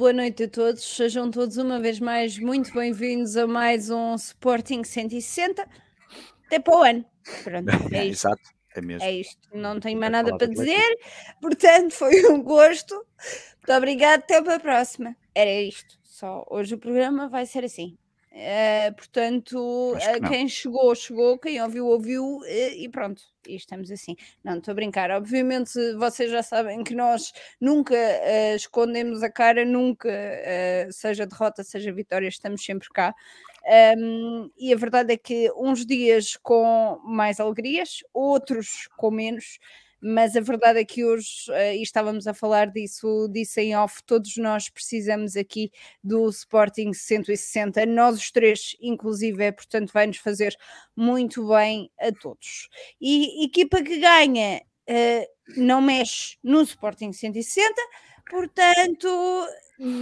Boa noite a todos, sejam todos uma vez mais muito bem-vindos a mais um Sporting 160. Até para o ano. Pronto, é isto. Exato, é mesmo. É isto, não tenho mais nada para dizer, portanto foi um gosto. Muito obrigado, até para a próxima. Era isto, só hoje o programa vai ser assim. Eh, portanto, que eh, não. quem chegou, chegou, quem ouviu, ouviu eh, e pronto, e estamos assim. Não, estou a brincar. Obviamente, vocês já sabem que nós nunca eh, escondemos a cara, nunca, seja derrota, seja vitória, estamos sempre cá. Um, e a verdade é que uns dias com mais alegrias, outros com menos, mas a verdade é que hoje, eh, e estávamos a falar disso, disso em off, todos nós precisamos aqui do Sporting 160, nós os três, inclusive, é, portanto, vai-nos fazer muito bem a todos. E equipa que ganha eh, não mexe no Sporting 160, portanto,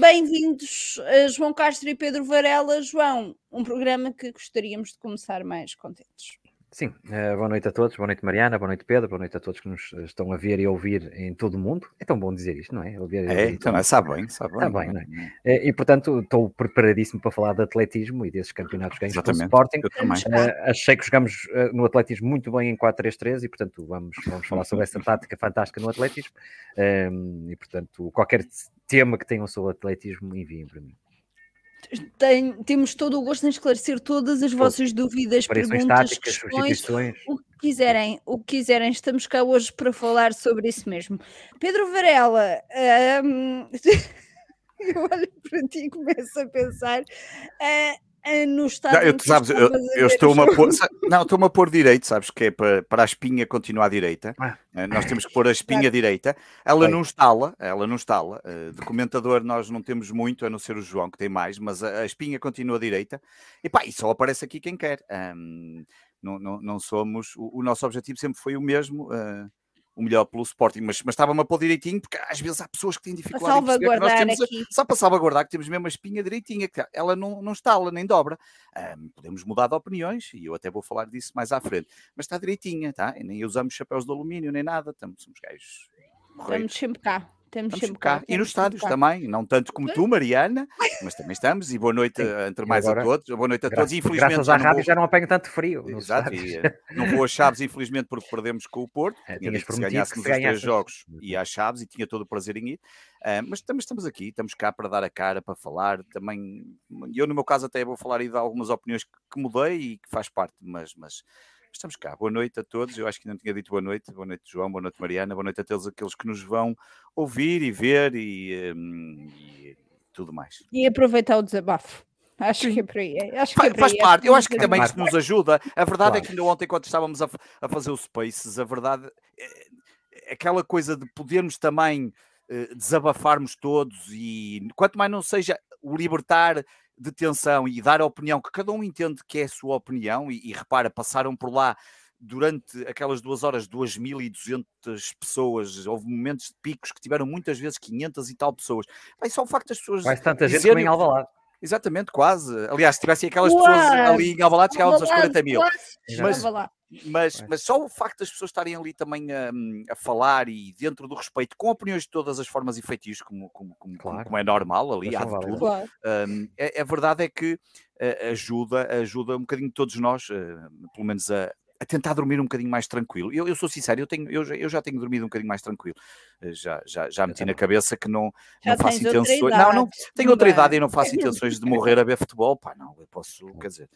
bem-vindos a João Castro e Pedro Varela. João, um programa que gostaríamos de começar mais contentes. Sim, eh, boa noite a todos, boa noite Mariana, boa noite Pedro, boa noite a todos que nos eh, estão a ver e a ouvir em todo o mundo. É tão bom dizer isto, não é? Ouvir É, ouvir então, é, sabe bem, sabe bem. Está bem, não é? Eh, E portanto estou preparadíssimo para falar de atletismo e desses campeonatos ganhos pelo. Sporting. Eh, achei que jogamos eh, no atletismo muito bem em 4-3-3 e portanto vamos, vamos falar sobre essa tática fantástica no atletismo. Ehm, e portanto, qualquer tema que tenham sobre atletismo, enviem para mim. Tem- temos todo o gosto em esclarecer todas as vossas dúvidas, perguntas, táticas, questões, o que quiserem, o que quiserem. Estamos cá hoje para falar sobre isso mesmo. Pedro Varela, hum, eu olho para ti e começo a pensar ah, ah, no estado Não, eu, sabes, eu, eu estou-me a pôr. Não, estou-me a pôr direito, sabes? Que é para, para a espinha continuar à direita. Ah. Eh, Nós temos que pôr a espinha direita. Ela Bem. não estala, ela não estala. Eh, De comentador nós não temos muito, a não ser o João, que tem mais, mas a, a espinha continua à direita. E pá, e só aparece aqui quem quer. Ahm, não, não, não somos. O, o nosso objetivo sempre foi o mesmo. eh, o melhor pelo Sporting, mas, mas estava-me a pôr direitinho, porque às vezes há pessoas que têm dificuldade em perceber que nós temos aqui. só para salvaguardar que temos mesmo a espinha direitinha, que ela não, não estala nem dobra. Ahm, podemos mudar de opiniões e eu até vou falar disso mais à frente, mas está direitinha, tá? E nem usamos chapéus de alumínio nem nada, estamos, somos gajos. Estamos sempre cá. Estamos, Estamos sempre sempre cá. E nos estádios cá. também, não tanto como tu, Mariana, mas também estamos. E boa noite Sim. entre E mais agora, a todos. Boa noite a Graças, todos. Infelizmente graças já à não rádio vou... já não apanho tanto frio. Exato, e, eh, não vou às Chaves, infelizmente, porque perdemos com o Porto. É, tinhas se prometido que ganhássemos se os três jogos ia às Chaves e tinha todo o prazer em ir. Ah, mas também estamos aqui, estamos cá para dar a cara, para falar. Também, eu no meu caso até vou falar aí de algumas opiniões que, que mudei e que faz parte, mas, mas estamos cá. Boa noite a todos. Eu acho que não tinha dito boa noite. Boa noite, João. Boa noite, Mariana. Boa noite a todos aqueles que nos vão ouvir e ver e, hum, e tudo mais. E aproveitar o desabafo. Acho que é por aí. Acho que é Faz aí. parte, eu acho que é também isso nos ajuda. A verdade é Claro. que ainda ontem, quando estávamos a, a fazer o Spaces, a verdade é aquela coisa de podermos também eh, desabafarmos todos e quanto mais não seja o libertar de tensão e dar a opinião que cada um entende que é a sua opinião e, e repara, passaram por lá durante aquelas duas horas 2.200 pessoas, houve momentos de picos que tiveram muitas vezes 500 e tal pessoas. Bem, só o facto das pessoas Vai tanta gente dizerem como em Alvalade. Exatamente, quase. Aliás, se tivessem aquelas pessoas ali em Alvalade, chegávamos aos 40 mil. Mas, Mas-. Mas, só o facto das pessoas estarem ali também a, a falar e dentro do respeito, com opiniões de todas as formas e feitios, como, como, como, Claro. como é normal ali, há de tudo. Claro. Um, é, a verdade é que uh, ajuda, ajuda um bocadinho todos nós, uh, pelo menos a, a tentar dormir um bocadinho mais tranquilo. Eu, eu sou sincero, eu, tenho, eu, já, eu já tenho dormido um bocadinho mais tranquilo. Uh, Já, já, já meti na cabeça que não, Já não faço intenções. Não, não, tenho outra idade e não faço intenções de morrer a ver futebol. Pá, não, eu posso, quer dizer.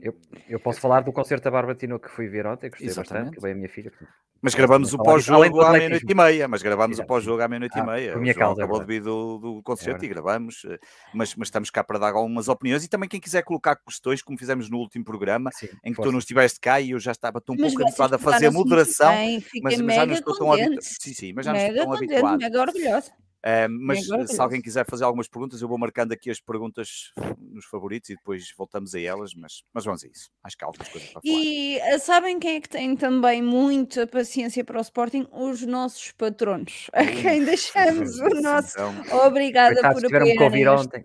Eu, eu posso falar do concerto da Barbatino que fui ver ontem, gostei Exatamente. bastante, que veio a minha filha. Mas gravamos o pós-jogo à meia-noite e meia. Mas gravamos o pós-jogo à meia-noite Ah, e meia. por O minha causa, é acabou de verdade. vir do, do concerto e verdade. gravamos. eh, Mas, mas estamos cá para dar algumas opiniões. E também quem quiser colocar questões, como fizemos no último programa, Sim, em que força. tu não estiveste cá e eu já estava tão Mas pouco habituado a fazer moderação. bem, Mas, mas já não estou tão habituado. contente. Sim, sim, mas já não estou tão contente, habituado. mega orgulhosa. Eh, mas eh, se alguém quiser fazer algumas perguntas, eu vou marcando aqui as perguntas nos favoritos e depois voltamos a elas. Mas, mas vamos a isso. Acho que há algumas coisas para falar. E ah, sabem quem é que tem também muita paciência para o Sporting? Os nossos patronos, a quem deixamos o nosso então. obrigada por tiveram que apoiarem ouvir ontem.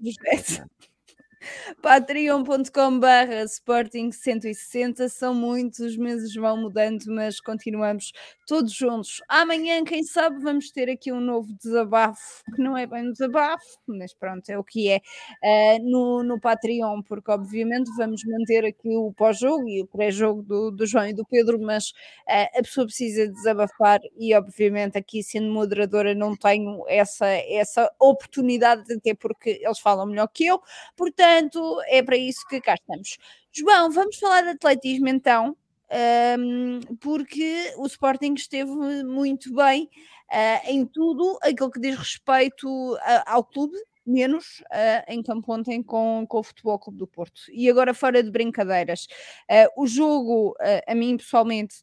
Projeto. Patreon.com barra Sporting 160 são muitos, os meses vão mudando, mas continuamos todos juntos. Amanhã, quem sabe, vamos ter aqui um novo desabafo, que não é bem um desabafo, mas pronto, é o que é, uh, no, no Patreon, porque obviamente vamos manter aqui o pós-jogo e o pré-jogo do, do João e do Pedro, mas uh, a pessoa precisa desabafar e obviamente aqui sendo moderadora não tenho essa, essa oportunidade, até porque eles falam melhor que eu, portanto é para isso que cá estamos. João, vamos falar de atletismo então, porque o Sporting esteve muito bem uh, em tudo aquilo que diz respeito uh, ao clube, menos uh, em campo ontem com, com o Futebol Clube do Porto. E agora, fora de brincadeiras, o jogo, a mim pessoalmente,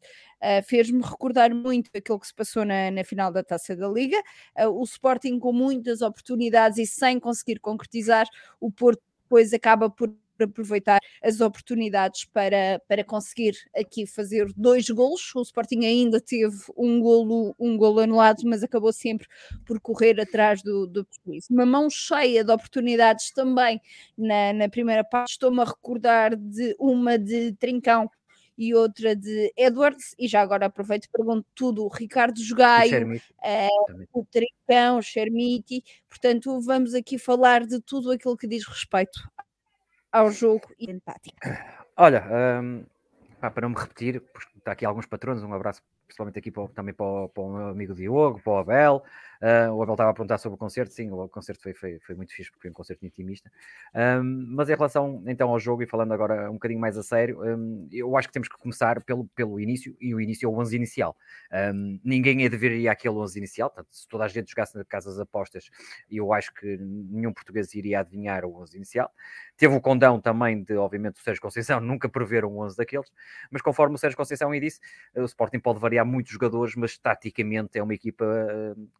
Uh, fez-me recordar muito aquilo que se passou na, na final da Taça da Liga. Uh, o Sporting com muitas oportunidades e sem conseguir concretizar, o Porto depois acaba por aproveitar as oportunidades para, para conseguir aqui fazer dois golos. O Sporting ainda teve um golo, um golo anulado, mas acabou sempre por correr atrás do, do prejuízo. Uma mão cheia de oportunidades também na, na primeira parte. Estou-me a recordar de uma de Trincão e outra de Edwards, e já agora aproveito e pergunto tudo, o Ricardo Jogaio, é, o Tricão, o Chermiti, portanto vamos aqui falar de tudo aquilo que diz respeito ao jogo e empático. Olha, um, para não me repetir, porque está aqui alguns patronos, um abraço principalmente aqui para, também para o, para o, meu amigo Diogo, para o Abel. Uh, o Abel estava a perguntar sobre o concerto, sim, o concerto foi, foi, foi muito fixe, porque foi um concerto intimista. Um, mas em relação então ao jogo, e falando agora um bocadinho mais a sério, um, eu acho que temos que começar pelo, pelo início, e o início é o 11 inicial. Um, ninguém é dever ir àquele 11 inicial, portanto, se toda a gente jogasse na casa das apostas, eu acho que nenhum português iria adivinhar o 11 inicial. Teve o condão também de, obviamente, o Sérgio Conceição nunca prever um 11 daqueles, mas conforme o Sérgio Conceição aí disse, o Sporting pode variar muitos jogadores, mas taticamente é uma equipa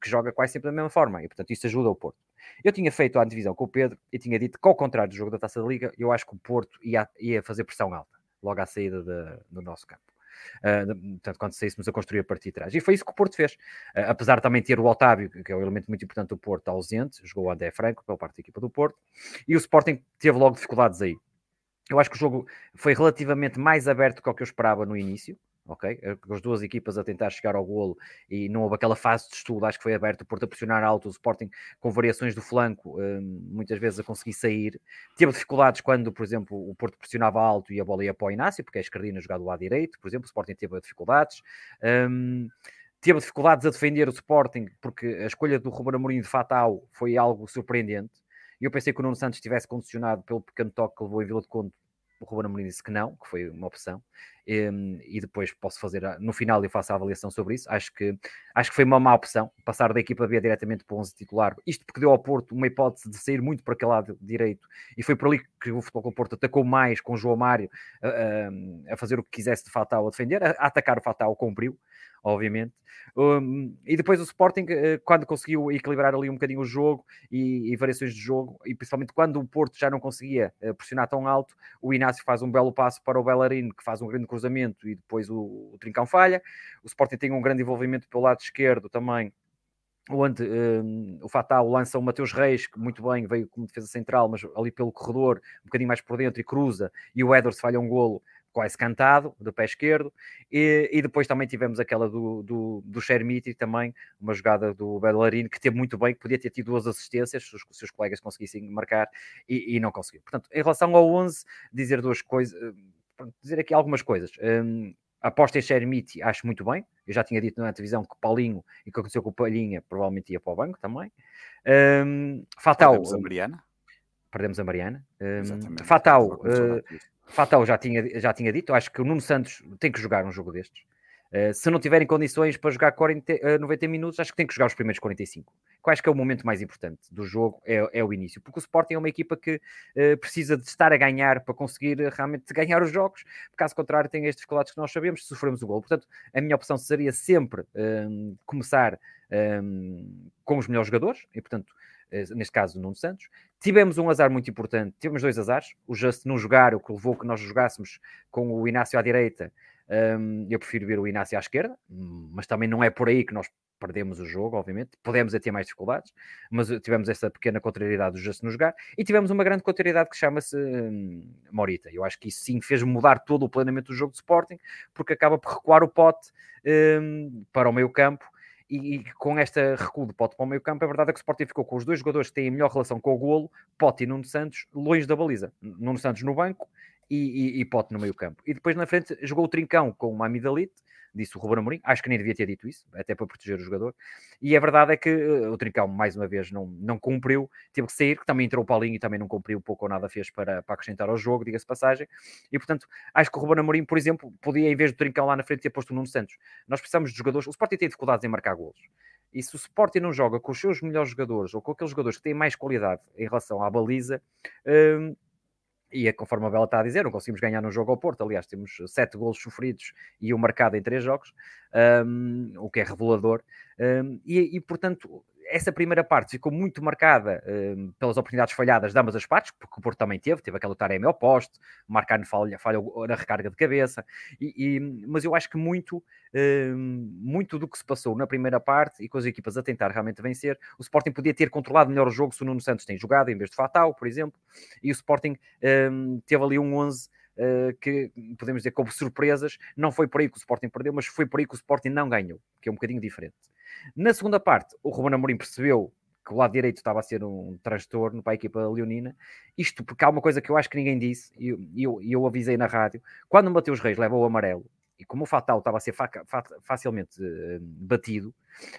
que joga joga quase sempre da mesma forma e, portanto, isso ajuda o Porto. Eu tinha feito a divisão com o Pedro e tinha dito que, ao contrário do jogo da Taça da Liga, eu acho que o Porto ia, ia fazer pressão alta logo à saída de, do nosso campo. Uh, portanto, quando saíssemos a construir a partir de trás. E foi isso que o Porto fez. Uh, apesar de também ter o Otávio, que é um elemento muito importante do Porto, ausente, jogou o André Franco pela parte da equipa do Porto, e o Sporting teve logo dificuldades aí. Eu acho que o jogo foi relativamente mais aberto do que o que eu esperava no início ok? Eh, as duas equipas a tentar chegar ao golo e não houve aquela fase de estudo, acho que foi aberto, o Porto a pressionar alto, o Sporting com variações do flanco, hum, muitas vezes a conseguir sair. Teve dificuldades quando, por exemplo, o Porto pressionava alto e a bola ia para o Inácio, porque a esquerdina jogava do lado direito, por exemplo, o Sporting teve dificuldades. Um, teve dificuldades a defender o Sporting, porque a escolha do Ruben Amorim de Fatal foi algo surpreendente. E eu pensei que o Nuno Santos estivesse condicionado pelo pequeno toque que levou em Vila de Conde o Ruben Amorim disse que não, que foi uma opção, e, hum, e, depois posso fazer, no final eu faço a avaliação sobre isso, acho que, acho que foi uma má opção, passar da equipa B diretamente para o 11 titular, isto porque deu ao Porto uma hipótese de sair muito para aquele lado direito, e foi por ali que o Futebol Porto atacou mais com o João Mário a, a, a fazer o que quisesse de Fatal a defender, a atacar o Fatal cumpriu, obviamente. Um, e depois o Sporting, eh, quando conseguiu equilibrar ali um bocadinho o jogo e, e, variações de jogo, e principalmente quando o Porto já não conseguia eh, pressionar tão alto, o Inácio faz um belo passo para o Bellarino, que faz um grande cruzamento e depois o, o Trincão falha. O Sporting tem um grande envolvimento pelo lado esquerdo também, onde um, o Fatal lança o Mateus Reis, que muito bem veio como defesa central, mas ali pelo corredor, um bocadinho mais por dentro e cruza, e o Edwards falha um golo quase cantado, do pé esquerdo, e, e depois também tivemos aquela do, do, do Chermiti também, uma jogada do Bellarino, que teve muito bem, que podia ter tido duas assistências, se os seus colegas conseguissem marcar, e, e, não conseguiu. Portanto, em relação ao 11, dizer duas coisas, eh, dizer aqui algumas coisas. Um, aposta em Chermiti, acho muito bem. Eu já tinha dito na televisão que o Paulinho e o que aconteceu com o Palhinha provavelmente ia para o banco também. Um, Fatal. Perdemos a Mariana. Perdemos a Mariana. Um, Fatal. Uh, Fatal já tinha, já tinha dito, acho que o Nuno Santos tem que jogar um jogo destes. Uh, se não tiverem condições para jogar 40, uh, 90 minutos, acho que tem que jogar os primeiros 45. Qual acho que é o momento mais importante do jogo? É, é o início, porque o Sporting é uma equipa que uh, precisa de estar a ganhar para conseguir realmente ganhar os jogos, caso contrário, tem estes dificuldades que nós sabemos, se sofremos o gol. Portanto, a minha opção seria sempre ehm, começar ehm, com os melhores jogadores, e portanto, eh, neste caso Nuno Santos. Tivemos um azar muito importante, tivemos dois azares. O Just não jogar, o que levou que nós jogássemos com o Inácio à direita, Um, eu prefiro ver o Inácio à esquerda, mas também não é por aí que nós perdemos o jogo, obviamente. Podemos ter mais dificuldades, mas tivemos essa pequena contrariedade do Justo no jogar e tivemos uma grande contrariedade que chama-se hum, Morita. Eu acho que isso sim fez mudar todo o planeamento do jogo de Sporting, porque acaba por recuar o pote hum, para o meio campo. E, e, com esta recuo de Pote para o meio campo, a verdade é que o Sporting ficou com os dois jogadores que têm a melhor relação com o golo, Pote e Nuno Santos, longe da baliza. Nuno Santos no banco e, e, e Pote no meio campo. E depois na frente jogou o Trincão com o Amidalite, disse o Ruben Amorim, acho que nem devia ter dito isso, até para proteger o jogador, e a verdade é que uh, o Trincão, mais uma vez, não, não cumpriu, teve que sair, que também entrou o Paulinho e também não cumpriu, pouco ou nada fez para, para acrescentar ao jogo, diga-se passagem, e portanto, acho que o Ruben Amorim, por exemplo, podia, em vez do Trincão lá na frente, ter posto o Nuno Santos. Nós precisamos de jogadores, o Sporting tem dificuldades em marcar golos, e se o Sporting não joga com os seus melhores jogadores, ou com aqueles jogadores que têm mais qualidade em relação à baliza, uh, e é conforme a Bela está a dizer, não conseguimos ganhar no jogo ao Porto. Aliás, temos sete golos sofridos e um marcado em três jogos, um, o que é revelador. Um, e, e, portanto, essa primeira parte ficou muito marcada uh, pelas oportunidades falhadas de ambas as partes, porque o Porto também teve, teve aquela Taremi ao poste, Marcano falha, falha na recarga de cabeça, e, e, mas eu acho que muito, uh, muito do que se passou na primeira parte e com as equipas a tentar realmente vencer, o Sporting podia ter controlado melhor o jogo se o Nuno Santos tem jogado em vez de Fatal, por exemplo, e o Sporting uh, teve ali um 11 Uh, que podemos dizer como surpresas, não foi por aí que o Sporting perdeu, mas foi por aí que o Sporting não ganhou, que é um bocadinho diferente. Na segunda parte, o Ruben Amorim percebeu que o lado direito estava a ser um transtorno para a equipa leonina. Isto porque há uma coisa que eu acho que ninguém disse, e eu, eu, eu avisei na rádio, quando o Mateus Reis leva o amarelo, e como o Fatal estava a ser fa fa facilmente uh, batido,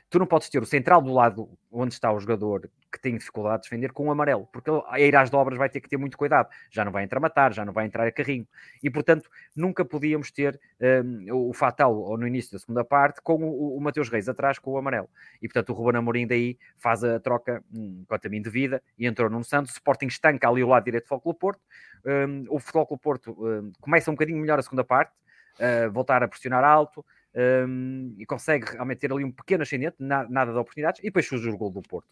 tu não podes ter o central do lado onde está o jogador que tem dificuldade de defender com o amarelo, porque a ir às dobras vai ter que ter muito cuidado, já não vai entrar a matar, já não vai entrar a carrinho, e portanto nunca podíamos ter um, o Fatal ou no início da segunda parte com o, o Mateus Reis atrás com o amarelo, e portanto o Ruben Amorim daí faz a troca, hum, quanto a mim, devida, e entrou no Santos, o Sporting estanca ali o lado direito do Futebol Porto, um, o Futebol Porto um, começa um bocadinho melhor a segunda parte, uh, voltar a pressionar alto um, e consegue realmente ter ali um pequeno ascendente, na, nada de oportunidades, e depois surge o gol do Porto.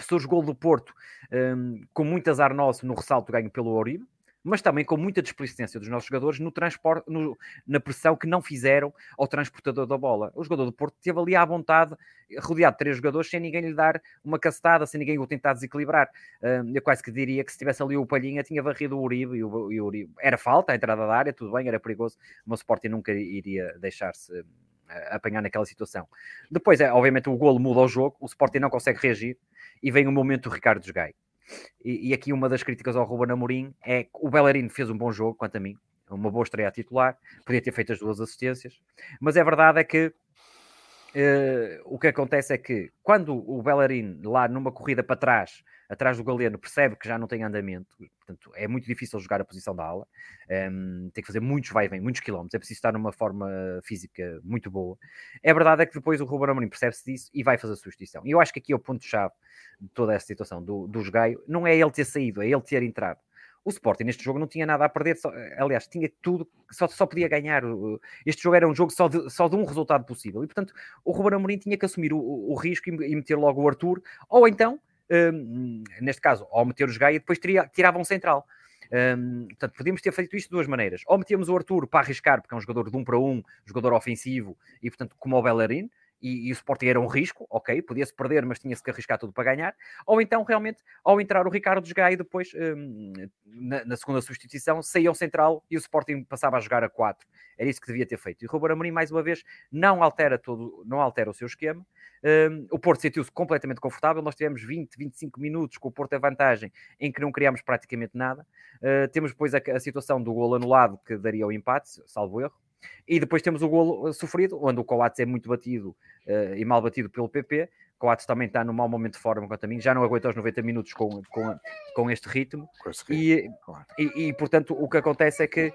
Surge o gol do Porto um, com muito azar nosso no ressalto ganho pelo Oribe, mas também com muita displicência dos nossos jogadores no transporte, no, na pressão que não fizeram ao transportador da bola. O jogador do Porto esteve ali à vontade, rodeado de três jogadores, sem ninguém lhe dar uma castada, sem ninguém o tentar desequilibrar. Uh, eu quase que diria que se tivesse ali o Palhinha, tinha varrido o Uribe, e o, e o Uribe. Era falta a entrada da área, tudo bem, era perigoso, mas o Sporting nunca iria deixar-se uh, apanhar naquela situação. Depois, é, obviamente, o golo muda o jogo, o Sporting não consegue reagir, e vem o momento do Ricardo Gai. E, e, aqui uma das críticas ao Ruben Amorim é que o Bellerin fez um bom jogo, quanto a mim, uma boa estreia a titular, podia ter feito as duas assistências, mas a verdade é que uh, o que acontece é que quando o Bellerin lá numa corrida para trás atrás do Galeno percebe que já não tem andamento, portanto é muito difícil jogar a posição da ala, um, ehm, tem que fazer muitos vai e vem, muitos quilómetros, é preciso estar numa forma física muito boa. É verdade é que depois o Ruben Amorim percebe-se disso e vai fazer a substituição. E eu acho que aqui é o ponto-chave de toda essa situação do, do não é ele ter saído, é ele ter entrado. O Sporting neste jogo não tinha nada a perder, só, aliás, tinha tudo, só, só podia ganhar. Este jogo era um jogo só de, só de um resultado possível. E, portanto, o Ruben Amorim tinha que assumir o, o risco e, e meter logo o Arthur, ou então um, neste caso, ao meter os Gaia, depois tiria, tirava um central. Um, portanto, podíamos ter feito isto de duas maneiras. Ou metíamos o Arthur para arriscar, porque é um jogador de um para um, jogador ofensivo, e portanto, como o Bellerin, e, e, o Sporting era um risco, ok, podia-se perder, mas tinha-se que arriscar tudo para ganhar, ou então realmente, ao entrar o Ricardo Gai depois, um, na, na, segunda substituição, saía o central e o Sporting passava a jogar a 4. Era isso que devia ter feito. E o Ruben Amorim, mais uma vez, não altera todo, não altera o seu esquema. Um, o Porto sentiu-se completamente confortável. Nós tivemos 20, 25 minutos com o Porto a vantagem, em que não criámos praticamente nada. Uh, temos depois a, a situação do gol anulado, que daria o empate, salvo erro. E depois temos o golo sofrido, onde o Coates é muito batido uh, e mal batido pelo PP. Coates também está num mau momento de forma quanto a mim, já não aguenta os 90 minutos com, com, com este ritmo. Com ritmo e, claro. e, e, portanto, o que acontece é que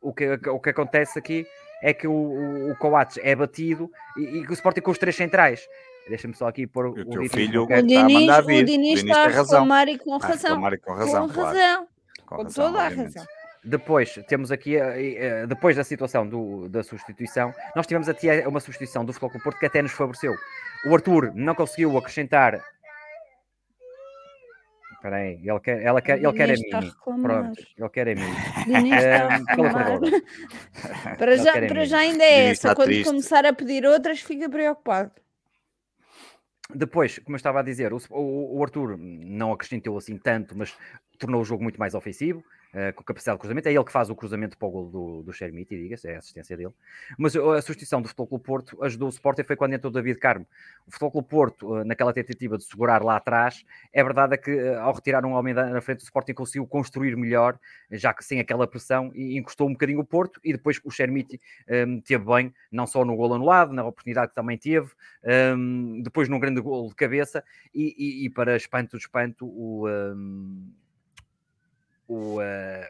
o que, o que acontece aqui é que o, o, o Coates é batido e, e o Sporting com os três centrais. Deixa-me só aqui pôr o, o teu filho o Diniz, o Diniz está a reclamar e com razão. Ah, com razão, com, claro. razão. com, com razão, toda a razão. Depois temos aqui, eh, eh, depois da situação do, da substituição, nós tivemos aqui uma substituição do Futebol Porto que até nos favoreceu. O Arthur não conseguiu acrescentar. Espera aí, ele quer, ela quer, ele quer a Mini. Pronto, ele quer a Mini. para já, para já ainda é essa. Quando triste. começar a pedir outras, fica preocupado. Depois, como eu estava a dizer, o, o, o Arthur não acrescentou assim tanto, mas tornou o jogo muito mais ofensivo. Uh, com capacidade de cruzamento. É ele que faz o cruzamento para o gol do, do Shermit, diga-se, é a assistência dele. Mas a substituição do Futebol Clube Porto ajudou o Sporting foi quando entrou o David Carmo. O Futebol Clube Porto, uh, naquela tentativa de segurar lá atrás, é verdade é que ao retirar um homem na frente, o Sporting conseguiu construir melhor, já que sem aquela pressão, e encostou um bocadinho o Porto, e depois o Shermit um, teve bem, não só no gol anulado, na oportunidade que também teve, um, depois num grande gol de cabeça, e, e, e para espanto de espanto, o... Um, o, uh,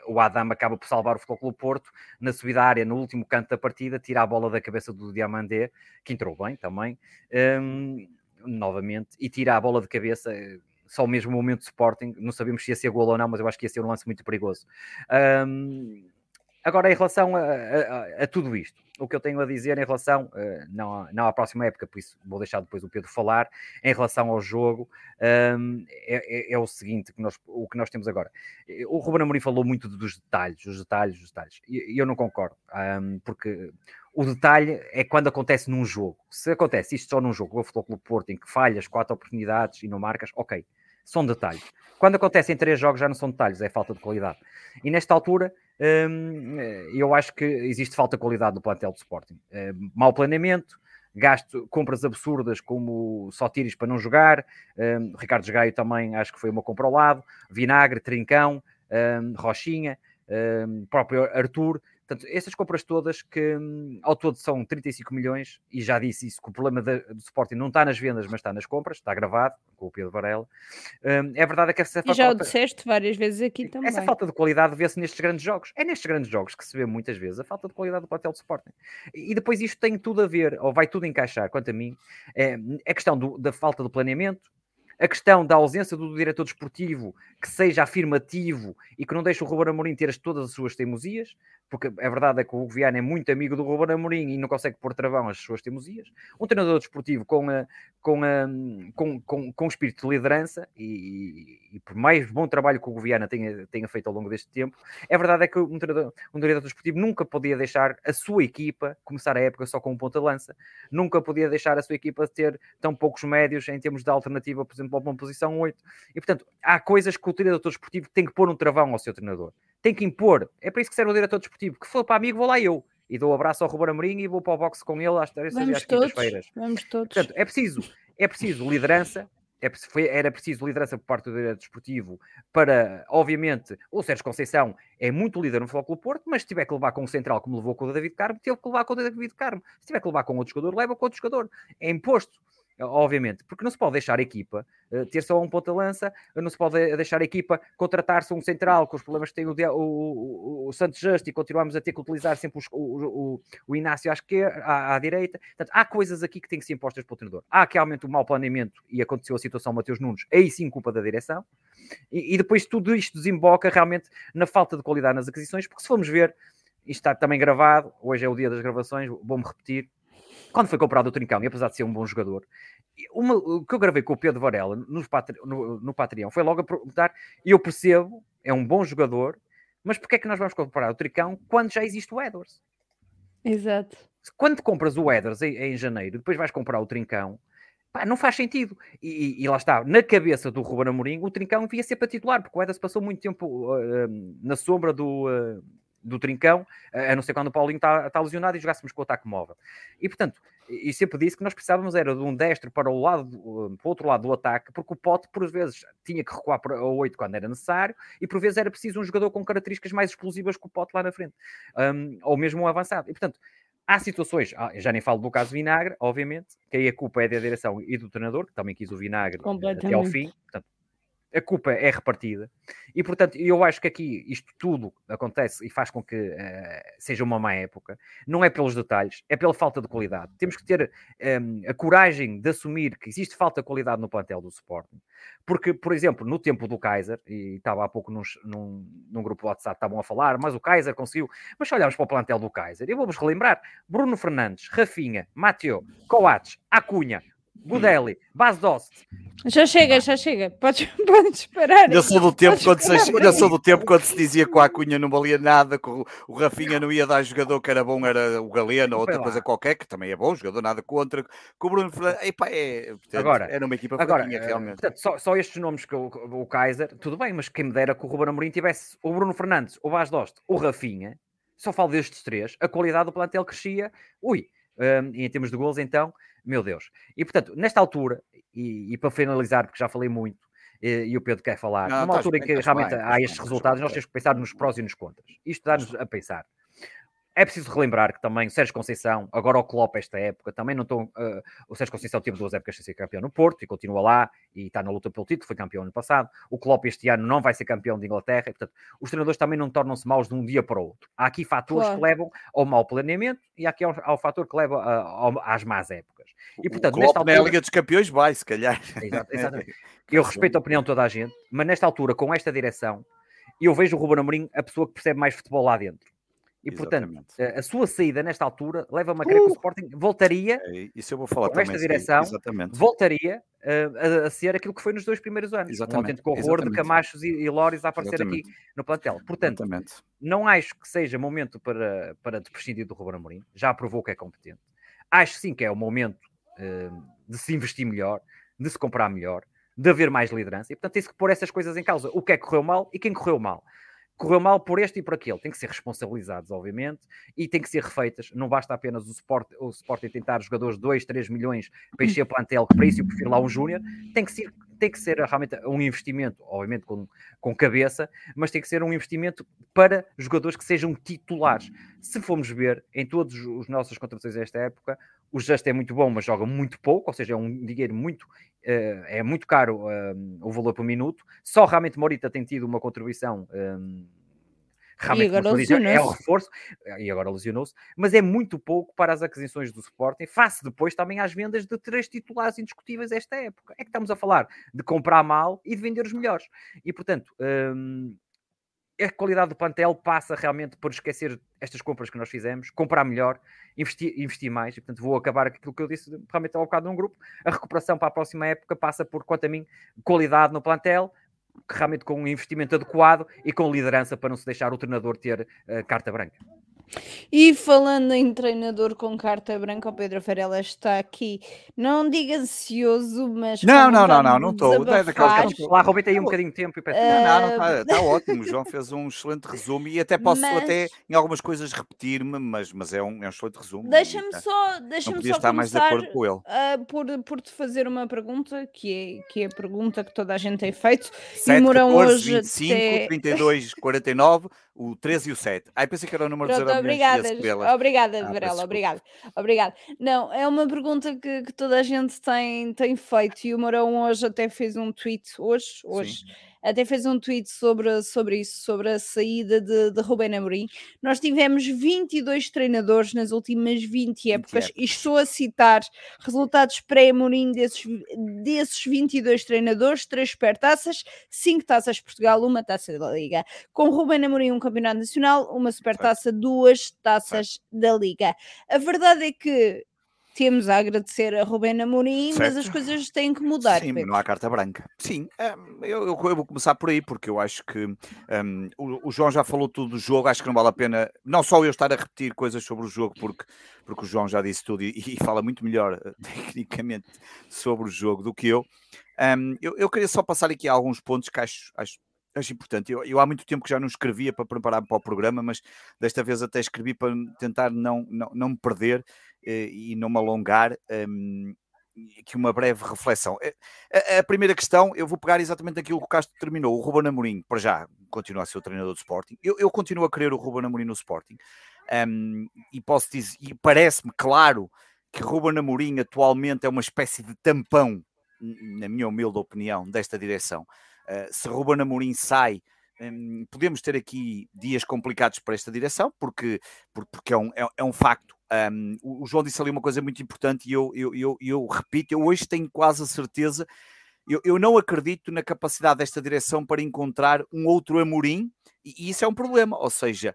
o Adam acaba por salvar o Futebol Clube Porto na subida à área, no último canto da partida, tira a bola da cabeça do Diamandé, que entrou bem também, um, novamente, e tira a bola de cabeça. Só o mesmo momento de Sporting, não sabemos se ia ser gol ou não, mas eu acho que ia ser um lance muito perigoso. Um, Agora, em relação a, a, a, tudo isto, o que eu tenho a dizer em relação, uh, não, não à próxima época, por isso vou deixar depois o Pedro falar, em relação ao jogo, um, é, é, é, o seguinte, que nós, o que nós temos agora. O Ruben Amorim falou muito dos detalhes, os detalhes, os detalhes, e eu não concordo, um, porque o detalhe é quando acontece num jogo. Se acontece isto só num jogo, o Futebol Clube Porto, em que falhas quatro oportunidades e não marcas, ok, são detalhes. Quando acontece em três jogos já não são detalhes, é falta de qualidade. E nesta altura eu acho que existe falta de qualidade no plantel de Sporting. Hum, mau planeamento, gasto, compras absurdas como só tiros para não jogar. Um, Ricardo Gaio também acho que foi uma compra ao lado. Vinagre, Trincão, um, Rochinha, um, próprio Arthur. Portanto, essas compras todas que hum, ao todo são 35 milhões, e já disse isso, que o problema do Sporting não está nas vendas, mas está nas compras, está gravado com o Pedro Varela. Hum, é verdade que essa e já falta, o disseste várias vezes aqui também. Essa falta de qualidade vê-se nestes grandes jogos. É nestes grandes jogos que se vê muitas vezes a falta de qualidade do plantel do Sporting. E depois isto tem tudo a ver, ou vai tudo encaixar, quanto a mim, é a questão do, da falta de planeamento, a questão da ausência do diretor desportivo que seja afirmativo e que não deixe o Ruben Amorim ter todas as suas teimosias, porque a verdade é que o Hugo Viana é muito amigo do Ruben Amorim e não consegue pôr travão às suas teimosias. Um treinador desportivo com, a, com, a, com, com, com espírito de liderança e, e, por mais bom trabalho que o Viana tenha, tenha feito ao longo deste tempo, é verdade é que um treinador, um treinador desportivo nunca podia deixar a sua equipa começar a época só com um ponta-lança, nunca podia deixar a sua equipa ter tão poucos médios em termos de alternativa, por exemplo, a uma posição 8. E portanto, há coisas que o treinador desportivo tem que pôr um travão ao seu treinador tem que impor. É para isso que serve o diretor desportivo. Que for para amigo, vou lá eu. E dou um abraço ao Ruben Amorim e vou para o boxe com ele às terças e às quintas-feiras. Vamos todos. Portanto, é preciso, é preciso liderança, é, era preciso liderança por parte do diretor desportivo para, obviamente, o Sérgio Conceição é muito líder no Futebol Porto, mas se tiver que levar com o central como levou com o David Carmo, teve que levar com o David Carmo. Se tiver que levar com outro jogador, leva com outro jogador. É imposto obviamente, porque não se pode deixar a equipa uh, ter só um ponta-lança, não se pode deixar a equipa contratar-se um central com os problemas que tem o, o, o, o Santos Just e continuamos a ter que utilizar sempre os, o, o, Inácio à, esquerda, à, à, direita. Portanto, há coisas aqui que têm que ser impostas para o treinador. Há realmente um mau planeamento e aconteceu a situação Mateus Nunes, aí sim culpa da direção. E, e depois tudo isto desemboca realmente na falta de qualidade nas aquisições, porque se formos ver, isto está também gravado, hoje é o dia das gravações, vou-me repetir, quando foi comprado o Trincão, e apesar de ser um bom jogador, uma, o que eu gravei com o Pedro Varela no, no, no Patreon foi logo a perguntar: eu percebo, é um bom jogador, mas porquê é que nós vamos comprar o Tricão quando já existe o Edwards? Exato. Quando compras o Edwards em, em janeiro, depois vais comprar o Trincão, pá, não faz sentido. E, e, lá está, na cabeça do Ruben Amorim, o Trincão devia ser para titular, porque o Edwards passou muito tempo uh, na sombra do. Uh, do Trincão, a não ser quando o Paulinho está tá lesionado e jogássemos com o ataque móvel. E portanto, e sempre disse que nós precisávamos era de um destro para o lado, para o outro lado do ataque, porque o Pote por vezes tinha que recuar para o 8 quando era necessário, e por vezes era preciso um jogador com características mais explosivas que o Pote lá na frente, um, ou mesmo um avançado. E portanto, há situações, ah, já nem falo do caso Vinagre, obviamente, que aí a culpa é da direção e do treinador, que também quis o Vinagre até ao fim, portanto, a culpa é repartida. E, portanto, eu acho que aqui isto tudo acontece e faz com que uh, seja uma má época. Não é pelos detalhes, é pela falta de qualidade. Temos que ter um, ehm, a coragem de assumir que existe falta de qualidade no plantel do Sporting. Porque, por exemplo, no tempo do Kaiser, e estava há pouco num, num, num grupo WhatsApp, estavam a falar, mas o Kaiser conseguiu. Mas se olharmos para o plantel do Kaiser, eu vou-vos relembrar: Bruno Fernandes, Rafinha, Mateo, Coates, Acunha, Budelli, Bas Dost. Já chega, já chega. Podes, podes parar. Eu sou do tempo, quando se, eu sou do tempo quando se dizia que o Acunha não valia nada, que o, o Rafinha não ia dar jogador que era bom, era o Galeno ou outra coisa qualquer, que também é bom, jogador nada contra. Que o Bruno Fernandes, epá, é, portanto, agora, era uma equipa agora, fraquinha, eh, realmente. Portanto, só, só, estes nomes que o, o, Kaiser, tudo bem, mas quem me dera que o Ruben Amorim tivesse o Bruno Fernandes, o Bas Dost, o Rafinha, só falo destes três, a qualidade do plantel crescia, ui, um, ehm, em termos de gols, então, meu Deus. E portanto, nesta altura, e, e para finalizar, porque já falei muito, e, e o Pedro quer falar, não, numa altura em que realmente bem, há estes bem, resultados, nós temos que pensar nos prós e nos contras. Isto dá-nos a pensar. É preciso relembrar que também o Sérgio Conceição, agora o Klopp esta época, também não estão. Uh, o Sérgio Conceição teve duas épocas sem ser campeão no Porto e continua lá e está na luta pelo título, foi campeão ano passado. O Klopp este ano não vai ser campeão de Inglaterra, e, portanto, os treinadores também não tornam-se maus de um dia para o outro. Há aqui fatores claro. que levam ao mau planeamento e há aqui há o fator que leva uh, às más épocas. E, portanto, o nesta altura... na Liga dos Campeões vai, se calhar. exatamente. Eu respeito a opinião de toda a gente, mas nesta altura, com esta direção, eu vejo o Ruben Amorim a pessoa que percebe mais futebol lá dentro. E, portanto, a, a sua saída nesta altura leva-me a crer uh! que o! Sporting voltaria, é, isso eu vou falar com esta direção, voltaria uh, a, a, ser aquilo que foi nos dois primeiros anos. Exatamente. Um autêntico horror de Camachos e, e a aparecer exatamente. aqui no plantel. Portanto, exatamente. não acho que seja momento para, para prescindir do Ruben Amorim. Já provou que é competente. Acho sim que é o momento de se investir melhor, de se comprar melhor, de haver mais liderança. E, portanto, tem-se que pôr essas coisas em causa. O que é que correu mal e quem correu mal correu mal por este e por aquele. Tem que ser responsabilizados, obviamente, e tem que ser refeitas. Não basta apenas o Sport, o Sporting tentar jogadores de 2, 3 milhões para encher plantel, que para isso eu prefiro lá um Júnior. Tem que ser tem que ser realmente um investimento, obviamente com, com cabeça, mas tem que ser um investimento para jogadores que sejam titulares. Se formos ver em todas as nossas contratações desta época, o Just é muito bom, mas joga muito pouco, ou seja, é um dinheiro muito, uh, é muito caro uh, o valor por minuto. Só realmente Morita tem tido uma contribuição. Um, realmente e agora dizer, é um reforço, e agora lesionou-se, mas é muito pouco para as aquisições do Sporting, face depois também às vendas de três titulares indiscutíveis esta época. É que estamos a falar de comprar mal e de vender os melhores. E portanto, hum, a qualidade do plantel passa realmente por esquecer estas compras que nós fizemos, comprar melhor, investir, investir mais, e portanto vou acabar aquilo que eu disse realmente ao bocado num grupo, a recuperação para a próxima época passa por, quanto a mim, qualidade no plantel, realmente com um investimento adequado e com liderança para não se deixar o treinador ter uh, carta branca. E falando em treinador com carta branca, o Pedro Farela está aqui. Não diga ansioso, mas. Não, não, não, não, não estou. Lá roubei aí um bocadinho de tempo e peço. Não, não, não está, está ótimo. O João fez um excelente resumo e até posso até em algumas coisas repetir-me, mas, mas é, um, é um excelente resumo. Deixa-me só, deixa-me só estar mais de acordo com ele. Uh, por, por te fazer uma pergunta, que é, que é a pergunta que toda a gente tem feito. 7, e Mourão 14, hoje 25, até... 32, 49 o 13 e o 7. Ai, pensei que era o número Pronto, dos obrigada, obrigada, ah, Varela, obrigada, obrigada. Não, é uma pergunta que, que, toda a gente tem, tem feito e o Mourão hoje até fez um tweet, hoje, hoje, Sim até fez um tweet sobre, sobre isso, sobre a saída de, de Rubén Amorim. Nós tivemos 22 treinadores nas últimas 20 épocas 20 e estou a citar resultados pré-Amorim desses, desses 22 treinadores, 3 supertaças, 5 taças de Portugal, uma taça da Liga. Com Rubén Amorim um campeonato nacional, uma supertaça, duas taças da Liga. A verdade é que temos a agradecer a Rubén Amorim, certo. mas as coisas têm que mudar. Sim, Pedro. não há carta branca. Sim, um, eu, eu, vou começar por aí, porque eu acho que um, o, o, João já falou tudo do jogo, acho que não vale a pena, não só eu estar a repetir coisas sobre o jogo, porque, porque o João já disse tudo e, e fala muito melhor uh, tecnicamente sobre o jogo do que eu. Um, eu. eu. queria só passar aqui alguns pontos que acho, acho acho importante. Eu, eu, há muito tempo que já não escrevia para preparar-me para o programa, mas desta vez até escrevi para tentar não, não, não me perder eh, e não me alongar. Um, aqui uma breve reflexão. Eh, a, a, primeira questão, eu vou pegar exatamente aquilo que o Castro terminou. O Ruben Amorim, para já, continua a ser o treinador do Sporting. Eu, eu continuo a querer o Ruben Amorim no Sporting. Um, e posso dizer, e parece-me claro que Ruben Amorim atualmente é uma espécie de tampão, na minha humilde opinião, desta direção. Uh, se Ruben Amorim sai, um, podemos ter aqui dias complicados para esta direção, porque, porque é, um, é, é um facto. Um, o João disse ali uma coisa muito importante e eu, eu, eu, eu repito, eu hoje tenho quase a certeza, eu, eu não acredito na capacidade desta direção para encontrar um outro Amorim, e, e isso é um problema, ou seja,